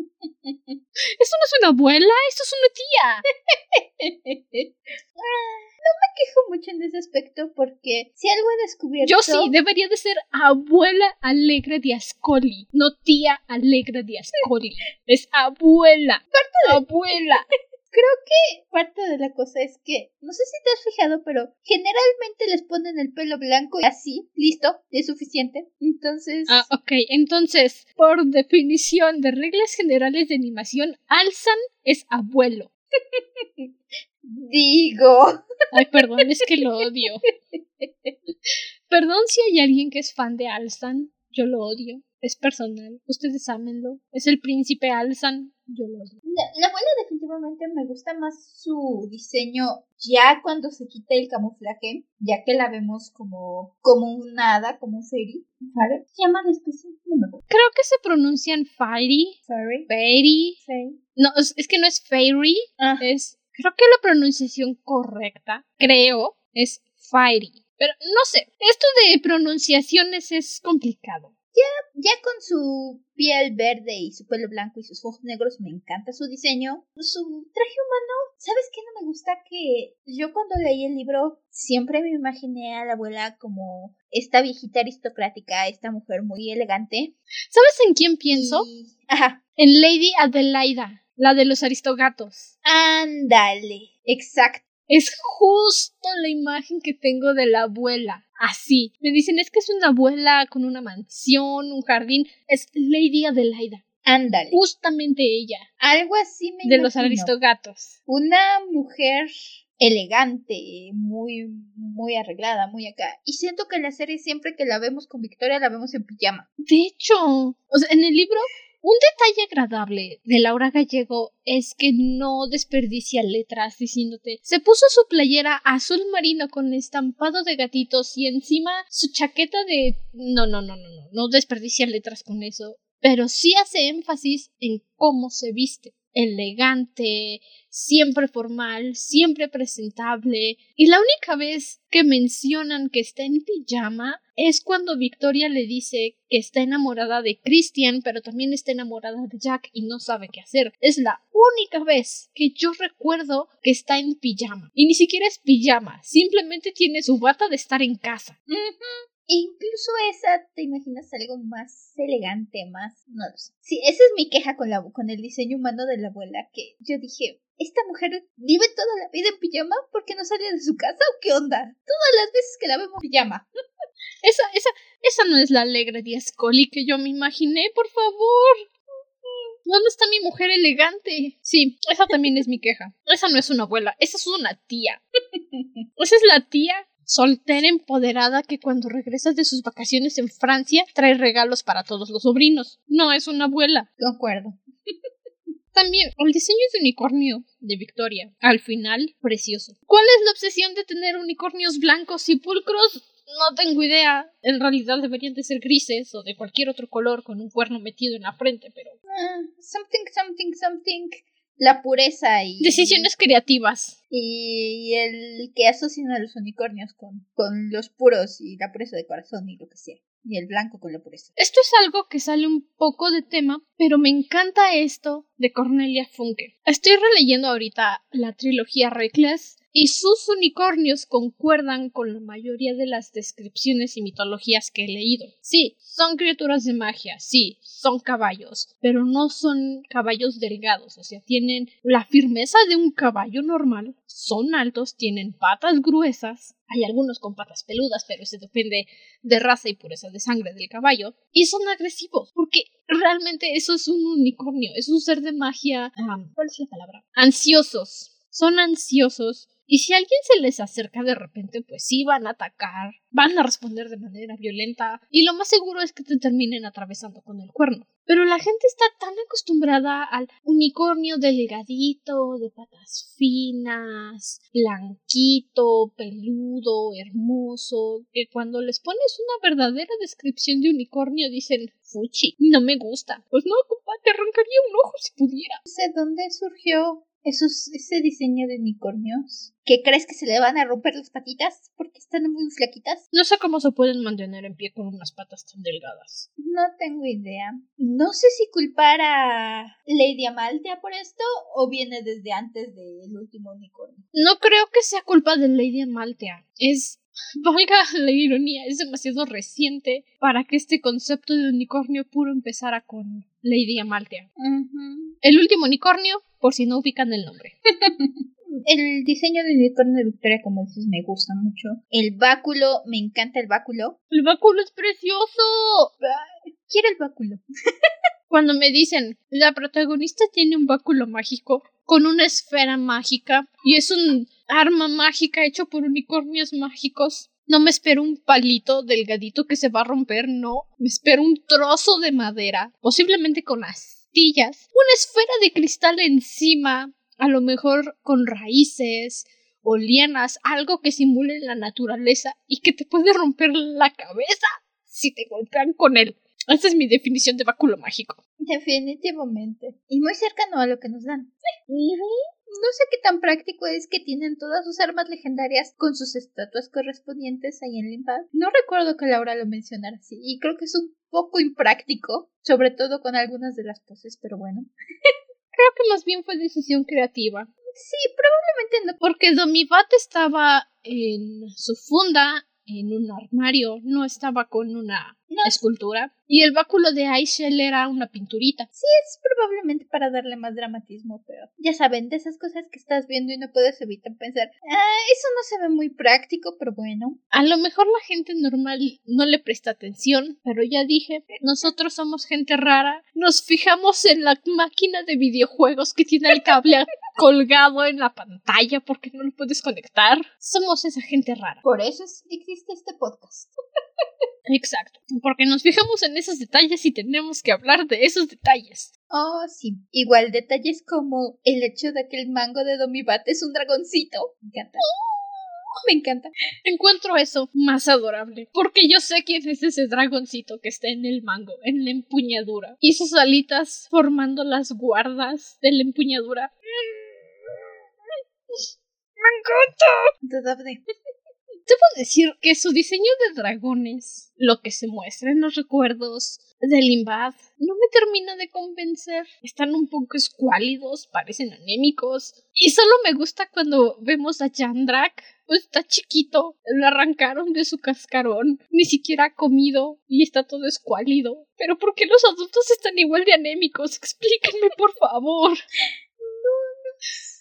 Esto no es una abuela, esto es una tía. no me quejo mucho en ese aspecto porque si algo he descubierto. Yo sí, debería de ser abuela alegre de Ascoli, no tía alegre de Ascoli. es abuela. Parte de... Abuela. Creo que parte de la cosa es que, no sé si te has fijado, pero generalmente les ponen el pelo blanco y así, listo, es suficiente. Entonces... Ah, ok, entonces, por definición de reglas generales de animación, Alsan es abuelo. Digo. Ay, perdón, es que lo odio. Perdón si hay alguien que es fan de Alsan, yo lo odio. Es personal, ustedes ámenlo. Es el príncipe Alsan, yo lo odio. La, abuela definitivamente me gusta más su diseño ya cuando se quita el camuflaje, ya que la vemos como, como un hada, como un fairy. ¿Se llama la especie? Creo que se pronuncian fairy. Fairy. Fairy. No, es, que no es fairy, ah. es creo que la pronunciación correcta, creo, es fairy. Pero no sé, esto de pronunciaciones es complicado. Ya, ya con su piel verde y su pelo blanco y sus ojos negros me encanta su diseño. Su traje humano, ¿sabes qué no me gusta? Que yo cuando leí el libro siempre me imaginé a la abuela como esta viejita aristocrática, esta mujer muy elegante. ¿Sabes en quién pienso? Ajá. En Lady Adelaida. La de los aristogatos. Ándale, exacto. Es justo la imagen que tengo de la abuela. Así. Me dicen, es que es una abuela con una mansión, un jardín. Es Lady Adelaida. Ándale. Justamente ella. Algo así me De los aristogatos. Una mujer elegante, muy, muy arreglada, muy acá. Y siento que en la serie siempre que la vemos con Victoria la vemos en pijama. De hecho, o sea, en el libro un detalle agradable de Laura Gallego es que no desperdicia letras diciéndote se puso su playera azul marino con estampado de gatitos y encima su chaqueta de no no no no no no desperdicia letras con eso pero sí hace énfasis en cómo se viste elegante, siempre formal, siempre presentable, y la única vez que mencionan que está en pijama es cuando Victoria le dice que está enamorada de Christian, pero también está enamorada de Jack y no sabe qué hacer. Es la única vez que yo recuerdo que está en pijama. Y ni siquiera es pijama, simplemente tiene su bata de estar en casa. Incluso esa, ¿te imaginas algo más elegante, más? No lo sé. Sí, esa es mi queja con, la, con el diseño humano de la abuela, que yo dije, ¿esta mujer vive toda la vida en pijama porque no sale de su casa o qué onda? Todas las veces que la vemos en pijama. esa, esa, esa no es la alegre Scully que yo me imaginé, por favor. ¿Dónde está mi mujer elegante? Sí, esa también es mi queja. Esa no es una abuela, esa es una tía. esa es la tía soltera empoderada que cuando regresas de sus vacaciones en Francia trae regalos para todos los sobrinos. No es una abuela. Concuerdo. También, el diseño de unicornio de Victoria. Al final, precioso. ¿Cuál es la obsesión de tener unicornios blancos y pulcros? No tengo idea. En realidad deberían de ser grises o de cualquier otro color con un cuerno metido en la frente, pero. Ah, something, something, something la pureza y... Decisiones creativas. Y, el que asocian a los unicornios con, con los puros y la pureza de corazón y lo que sea. Y el blanco con la pureza. Esto es algo que sale un poco de tema, pero me encanta esto de Cornelia Funke. Estoy releyendo ahorita la trilogía Reckless y sus unicornios concuerdan con la mayoría de las descripciones y mitologías que he leído. Sí, son criaturas de magia, sí, son caballos, pero no son caballos delgados, o sea, tienen la firmeza de un caballo normal, son altos, tienen patas gruesas, hay algunos con patas peludas, pero eso depende de raza y pureza de sangre del caballo, y son agresivos, porque realmente eso es un unicornio, es un ser de magia, ¿cuál es la palabra? Ansiosos. Son ansiosos y si alguien se les acerca de repente, pues sí van a atacar, van a responder de manera violenta y lo más seguro es que te terminen atravesando con el cuerno. Pero la gente está tan acostumbrada al unicornio delgadito, de patas finas, blanquito, peludo, hermoso, que cuando les pones una verdadera descripción de unicornio dicen, fuchi, no me gusta. Pues no, compa, te arrancaría un ojo si pudiera. Sé dónde surgió esos, ese diseño de unicornios ¿Qué crees que se le van a romper las patitas porque están muy flaquitas? No sé cómo se pueden mantener en pie con unas patas tan delgadas. No tengo idea. No sé si culpar a Lady Amaltea por esto o viene desde antes del último unicornio. No creo que sea culpa de Lady Amaltea. Es valga la ironía, es demasiado reciente para que este concepto de unicornio puro empezara con Lady Amalthea. El último unicornio, por si no ubican el nombre. el diseño de unicornio de Victoria, como dices, me gusta mucho. El báculo, me encanta el báculo. El báculo es precioso. Quiero el báculo. Cuando me dicen, la protagonista tiene un báculo mágico con una esfera mágica y es un arma mágica hecho por unicornios mágicos. No me espero un palito delgadito que se va a romper, no. Me espero un trozo de madera, posiblemente con astillas, una esfera de cristal encima, a lo mejor con raíces o lianas, algo que simule la naturaleza y que te puede romper la cabeza si te golpean con él. Esa es mi definición de báculo mágico. Definitivamente. Y muy cercano a lo que nos dan. No sé qué tan práctico es que tienen todas sus armas legendarias con sus estatuas correspondientes ahí en Limbad. No recuerdo que Laura lo mencionara así, y creo que es un poco impráctico, sobre todo con algunas de las poses, pero bueno. creo que más bien fue decisión creativa. Sí, probablemente no. Porque Domibat estaba en su funda en un armario, no estaba con una escultura. Y el báculo de Aishel era una pinturita. Sí, es probablemente para darle más dramatismo, pero ya saben, de esas cosas que estás viendo y no puedes evitar pensar, ah, eso no se ve muy práctico, pero bueno. A lo mejor la gente normal no le presta atención, pero ya dije, nosotros somos gente rara, nos fijamos en la máquina de videojuegos que tiene el cable colgado en la pantalla porque no lo puedes conectar. Somos esa gente rara. Por eso existe este podcast. Exacto, porque nos fijamos en esos detalles y tenemos que hablar de esos detalles. Oh, sí. Igual detalles como el hecho de que el mango de Domibat es un dragoncito. Me encanta. me encanta. Encuentro eso más adorable. Porque yo sé quién es ese dragoncito que está en el mango, en la empuñadura. Y sus alitas formando las guardas de la empuñadura. ¡Me encanta! Debo decir que su diseño de dragones, lo que se muestra en los recuerdos del Limbad, no me termina de convencer. Están un poco escuálidos, parecen anémicos. Y solo me gusta cuando vemos a Jandrak. Pues está chiquito, lo arrancaron de su cascarón, ni siquiera ha comido y está todo escuálido. Pero ¿por qué los adultos están igual de anémicos? Explíquenme, por favor. No, no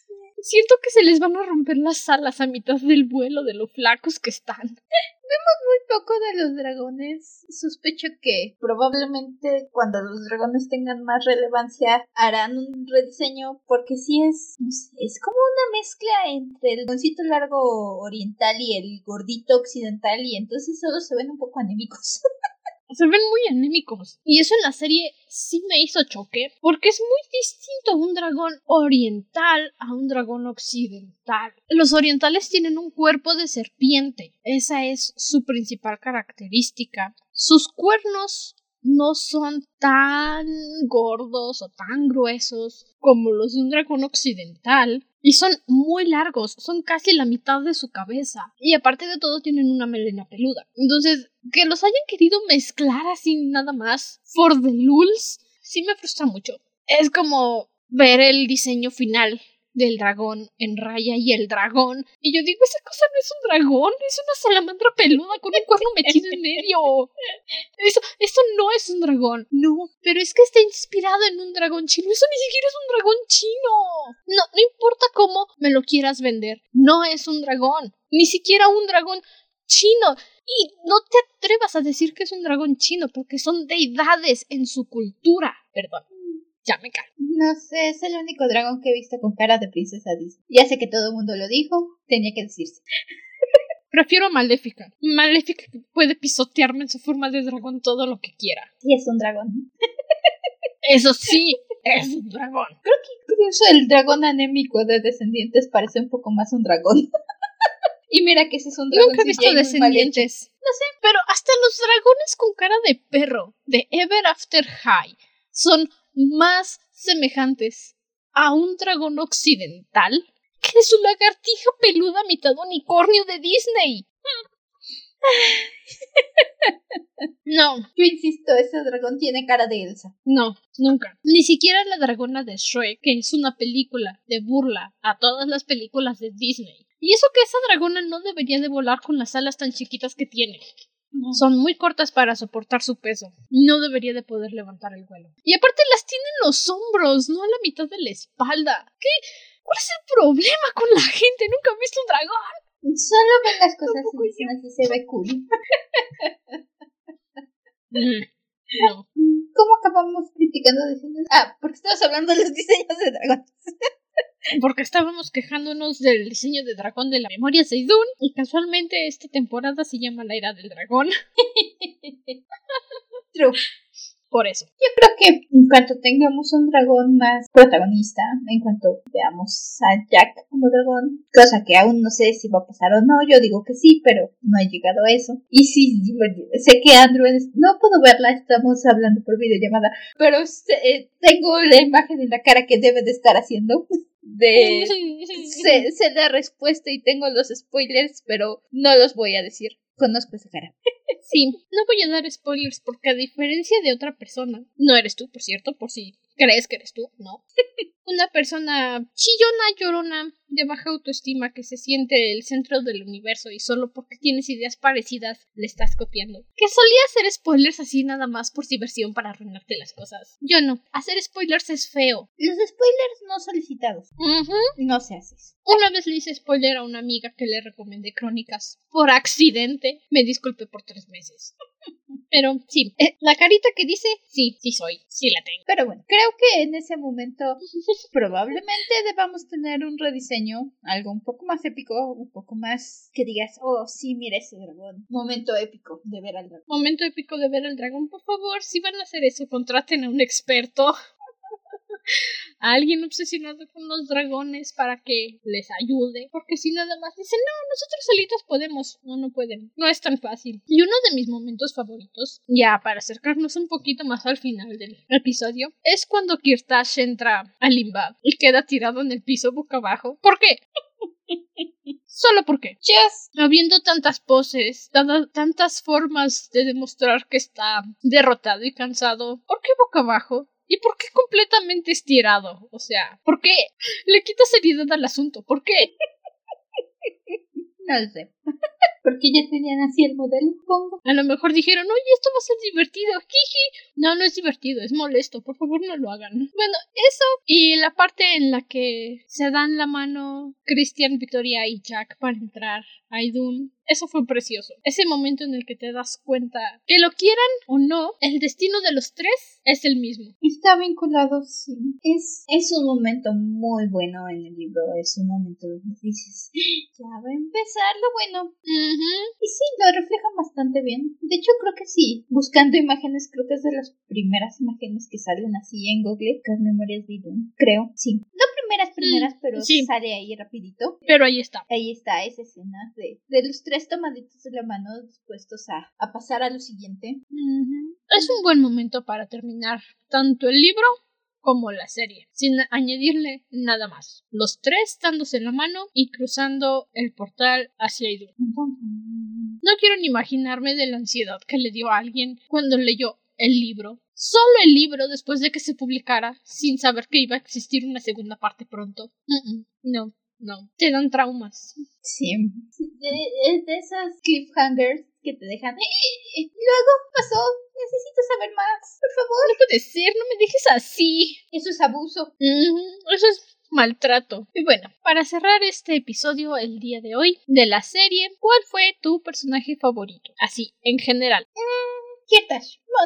Siento que se les van a romper las alas a mitad del vuelo de lo flacos que están. Vemos muy poco de los dragones. Sospecho que probablemente cuando los dragones tengan más relevancia harán un rediseño porque sí es, no sé, es como una mezcla entre el goncito largo oriental y el gordito occidental y entonces solo se ven un poco anémicos. se ven muy anémicos. Y eso en la serie sí me hizo choque, porque es muy distinto un dragón oriental a un dragón occidental. Los orientales tienen un cuerpo de serpiente. Esa es su principal característica. Sus cuernos no son tan gordos o tan gruesos como los de un dragón occidental. Y son muy largos, son casi la mitad de su cabeza. Y aparte de todo tienen una melena peluda. Entonces, que los hayan querido mezclar así nada más, for the lulz, sí me frustra mucho. Es como ver el diseño final del dragón en raya y el dragón. Y yo digo, esa cosa no es un dragón, es una salamandra peluda con un cuerno metido en medio. Eso, eso no es un dragón. No, pero es que está inspirado en un dragón chino. Eso ni siquiera es un dragón chino. No, no importa cómo me lo quieras vender. No es un dragón. Ni siquiera un dragón chino. Y no te atrevas a decir que es un dragón chino, porque son deidades en su cultura. Perdón ya me cae. No sé, es el único dragón que he visto con cara de princesa Disney. Ya sé que todo el mundo lo dijo, tenía que decirse. Prefiero a Maléfica. Maléfica puede pisotearme en su forma de dragón todo lo que quiera. Sí, es un dragón. Eso sí, es un dragón. Creo que incluso el dragón anémico de Descendientes parece un poco más un dragón. y mira que ese es un dragón. Nunca he visto Descendientes. No sé. Pero hasta los dragones con cara de perro de Ever After High son más semejantes a un dragón occidental que su lagartija peluda mitad unicornio de Disney. No. Yo insisto, ese dragón tiene cara de Elsa. No, nunca. Ni siquiera la dragona de Shrek, que es una película de burla a todas las películas de Disney. Y eso que esa dragona no debería de volar con las alas tan chiquitas que tiene. Son muy cortas para soportar su peso. No debería de poder levantar el vuelo. Y aparte las tiene en los hombros, no a la mitad de la espalda. ¿Qué? ¿Cuál es el problema con la gente? Nunca he visto un dragón. Solo ven las cosas y dicen así se ve cool. no. ¿Cómo acabamos criticando diseños? Ah, porque estabas hablando de los diseños de dragones. porque estábamos quejándonos del diseño de dragón de la memoria Seidun y casualmente esta temporada se llama la era del dragón. True. Por eso. Yo creo que en cuanto tengamos un dragón más protagonista, en cuanto veamos a Jack como dragón, cosa que aún no sé si va a pasar o no, yo digo que sí, pero no he llegado a eso. Y sí, sé que Andrew, no puedo verla, estamos hablando por videollamada, pero eh, tengo la imagen en la cara que debe de estar haciendo. De sé, sé la respuesta y tengo los spoilers, pero no los voy a decir. Conozco esa cara. Sí, no voy a dar spoilers porque a diferencia de otra persona, no eres tú, por cierto, por si crees que eres tú, ¿no? Una persona chillona, llorona, de baja autoestima que se siente el centro del universo y solo porque tienes ideas parecidas le estás copiando. Que solía hacer spoilers así nada más por diversión para arruinarte las cosas. Yo no. Hacer spoilers es feo. Los spoilers no solicitados. No se hace. Una vez le hice spoiler a una amiga que le recomendé crónicas por accidente. Me disculpé por tres meses. Pero sí, eh, la carita que dice, sí, sí soy, sí la tengo. Pero bueno, creo que en ese momento probablemente debamos tener un rediseño, algo un poco más épico, un poco más que digas, oh, sí, mira ese dragón. Momento épico de ver al dragón. Momento épico de ver al dragón, por favor, si van a hacer eso, contraten a un experto a alguien obsesionado con los dragones para que les ayude. Porque si nada más dicen, no, nosotros solitos podemos. No, no pueden. No es tan fácil. Y uno de mis momentos favoritos, ya para acercarnos un poquito más al final del episodio, es cuando Kirtash entra a Limba y queda tirado en el piso boca abajo. ¿Por qué? Solo porque, just habiendo tantas poses, tantas formas de demostrar que está derrotado y cansado, ¿por qué boca abajo? ¿Y por qué completamente estirado? O sea, ¿por qué? Le quita seriedad al asunto. ¿Por qué? No lo sé. Porque ya tenían así el modelo, pongo. A lo mejor dijeron, oye, esto va a ser divertido, jiji. No, no es divertido, es molesto, por favor no lo hagan. Bueno, eso y la parte en la que se dan la mano Christian, Victoria y Jack para entrar a Idun eso fue precioso. Ese momento en el que te das cuenta que lo quieran o no, el destino de los tres es el mismo. Está vinculado, sí. Es, es un momento muy bueno en el libro. Es un momento donde dices, ya va a empezar lo bueno. Y sí, lo reflejan bastante bien. De hecho, creo que sí. Buscando imágenes, creo que es de las primeras imágenes que salen así en Google. Las memorias de Idun. Creo, sí. No primeras, primeras, mm, pero sale ahí rapidito. Pero ahí está. Ahí está esa escena de, de los tres tomaditos de la mano dispuestos a, a pasar a lo siguiente. Es un buen momento para terminar tanto el libro como la serie, sin añadirle nada más. Los tres dándose la mano y cruzando el portal hacia Idun. No quiero ni imaginarme de la ansiedad que le dio a alguien cuando leyó el libro solo el libro después de que se publicara sin saber que iba a existir una segunda parte pronto. no, no, te dan traumas. Sí, es de esas cliffhangers que te dejan. ¡Eh! Luego pasó, necesito saber más, por favor. No puede ser, no me dejes así. Eso es abuso. eso es maltrato. Y bueno, para cerrar este episodio el día de hoy de la serie, ¿cuál fue tu personaje favorito? Así, en general. Mm,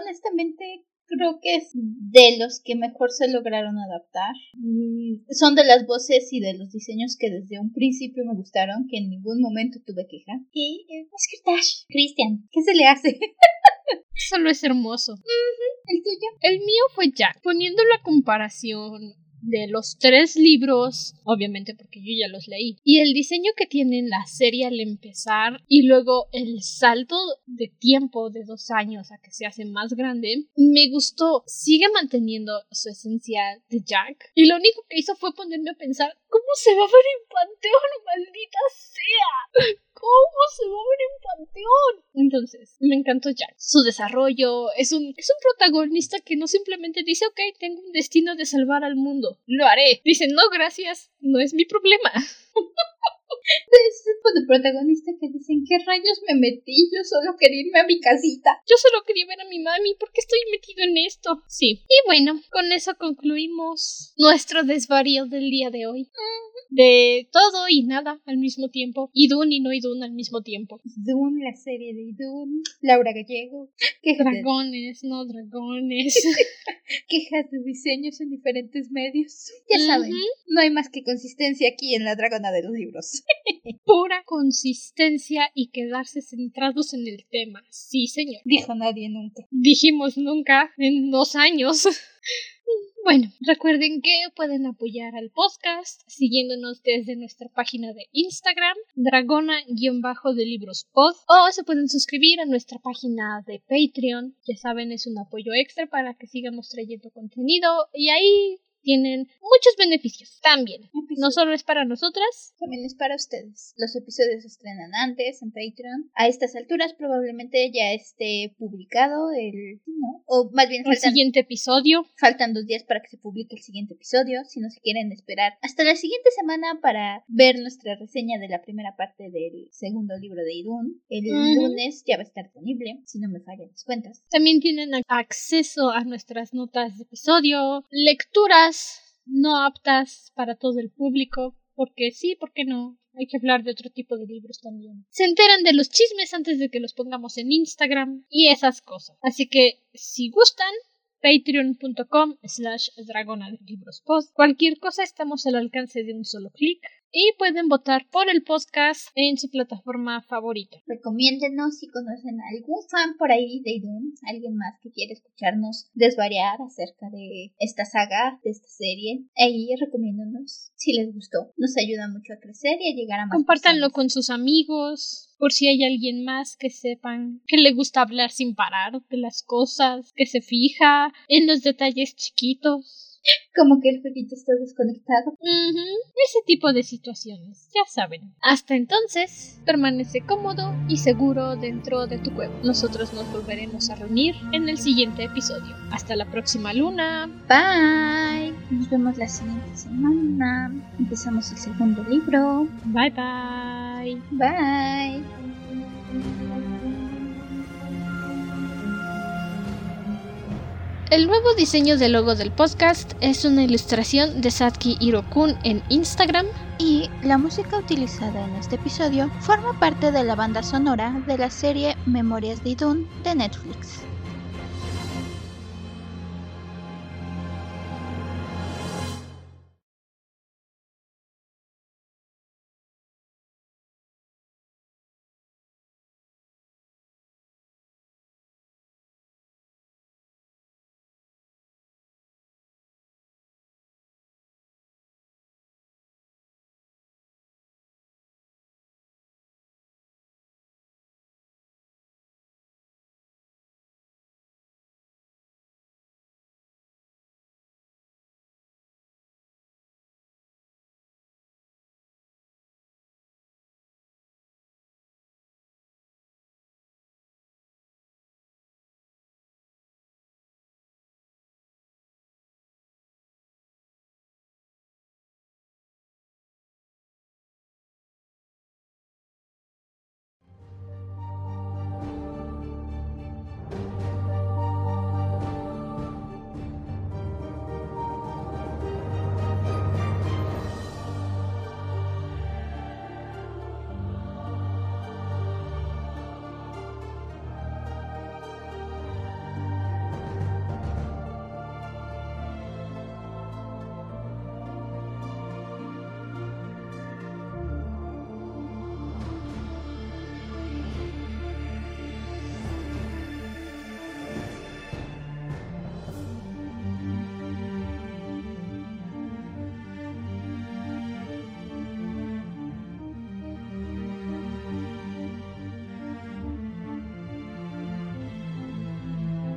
honestamente creo que es de los que mejor se lograron adaptar. Mm, son de las voces y de los diseños que desde un principio me gustaron, que en ningún momento tuve queja. Y es Christian, ¿qué se le hace? Solo es hermoso. ¿El tuyo? El mío fue Jack. Poniendo la comparación de los tres libros, obviamente porque yo ya los leí, y el diseño que tiene la serie al empezar y luego el salto de tiempo de dos años a que se hace más grande, me gustó. Sigue manteniendo su esencia de Jack y lo único que hizo fue ponerme a pensar, ¿cómo se va a ver en Panteón, maldita sea? ¿Cómo se va a ver en Panteón? Entonces, me encantó Jack. Su desarrollo es un, es un protagonista que no simplemente dice, ok, tengo un destino de salvar al mundo. Lo haré. Dice, no, gracias, no es mi problema. De ese tipo de protagonista que dicen qué rayos me metí, yo solo quería irme a mi casita. Yo solo quería ver a mi mami, ¿por qué estoy metido en esto? Sí. Y bueno, con eso concluimos nuestro desvarío del día de hoy. De todo y nada al mismo tiempo. Idun y no Idun al mismo tiempo. Idun, la serie de Idun, Laura Gallego. Dragones, no dragones. Quejas de diseños en diferentes medios. Ya saben, no hay más que consistencia aquí en la dragona de los libros. Pura consistencia y quedarse centrados en el tema. Sí, señor. Dijo nadie nunca. Dijimos nunca en dos años. Bueno, recuerden que pueden apoyar al podcast siguiéndonos desde nuestra página de Instagram, dragona-de libros pod, o se pueden suscribir a nuestra página de Patreon. Ya saben, es un apoyo extra para que sigamos trayendo contenido y ahí tienen muchos beneficios también. No solo es para nosotras, también es para ustedes. Los episodios se estrenan antes en Patreon. A estas alturas probablemente ya esté publicado el... ¿no? O más bien... El siguiente episodio. Faltan dos días para que se publique el siguiente episodio. Si no se quieren esperar hasta la siguiente semana para ver nuestra reseña de la primera parte del segundo libro de Idun. El lunes ya va a estar disponible, si no me fallan las cuentas. También tienen acceso a nuestras notas de episodio, lecturas no aptas para todo el público, porque sí, porque no. Hay que hablar de otro tipo de libros también. Se enteran de los chismes antes de que los pongamos en Instagram y esas cosas. Así que, si gustan, patreon.com slash dragona de libros post. Cualquier cosa estamos al alcance de un solo clic y pueden votar por el podcast en su plataforma favorita. Recomiéndenos si conocen a algún fan por ahí de Idun, alguien más que quiere escucharnos desvariar acerca de esta saga, de esta serie. Ahí recomiéndonos si les gustó. Nos ayuda mucho a crecer y a llegar a más Compártanlo con sus amigos, por si hay alguien más que sepan que le gusta hablar sin parar de las cosas, que se fija en los detalles chiquitos como que el jueguito está desconectado. Ese tipo de situaciones, ya saben. Hasta entonces, permanece cómodo y seguro dentro de tu cueva. Nosotros nos volveremos a reunir en el siguiente episodio. Hasta la próxima luna. Bye. Nos vemos la siguiente semana. Empezamos el segundo libro. Bye bye. Bye. El nuevo diseño del logo del podcast es una ilustración de Satki Hirokun en Instagram. Y la música utilizada en este episodio forma parte de la banda sonora de la serie Memorias de Idun de Netflix.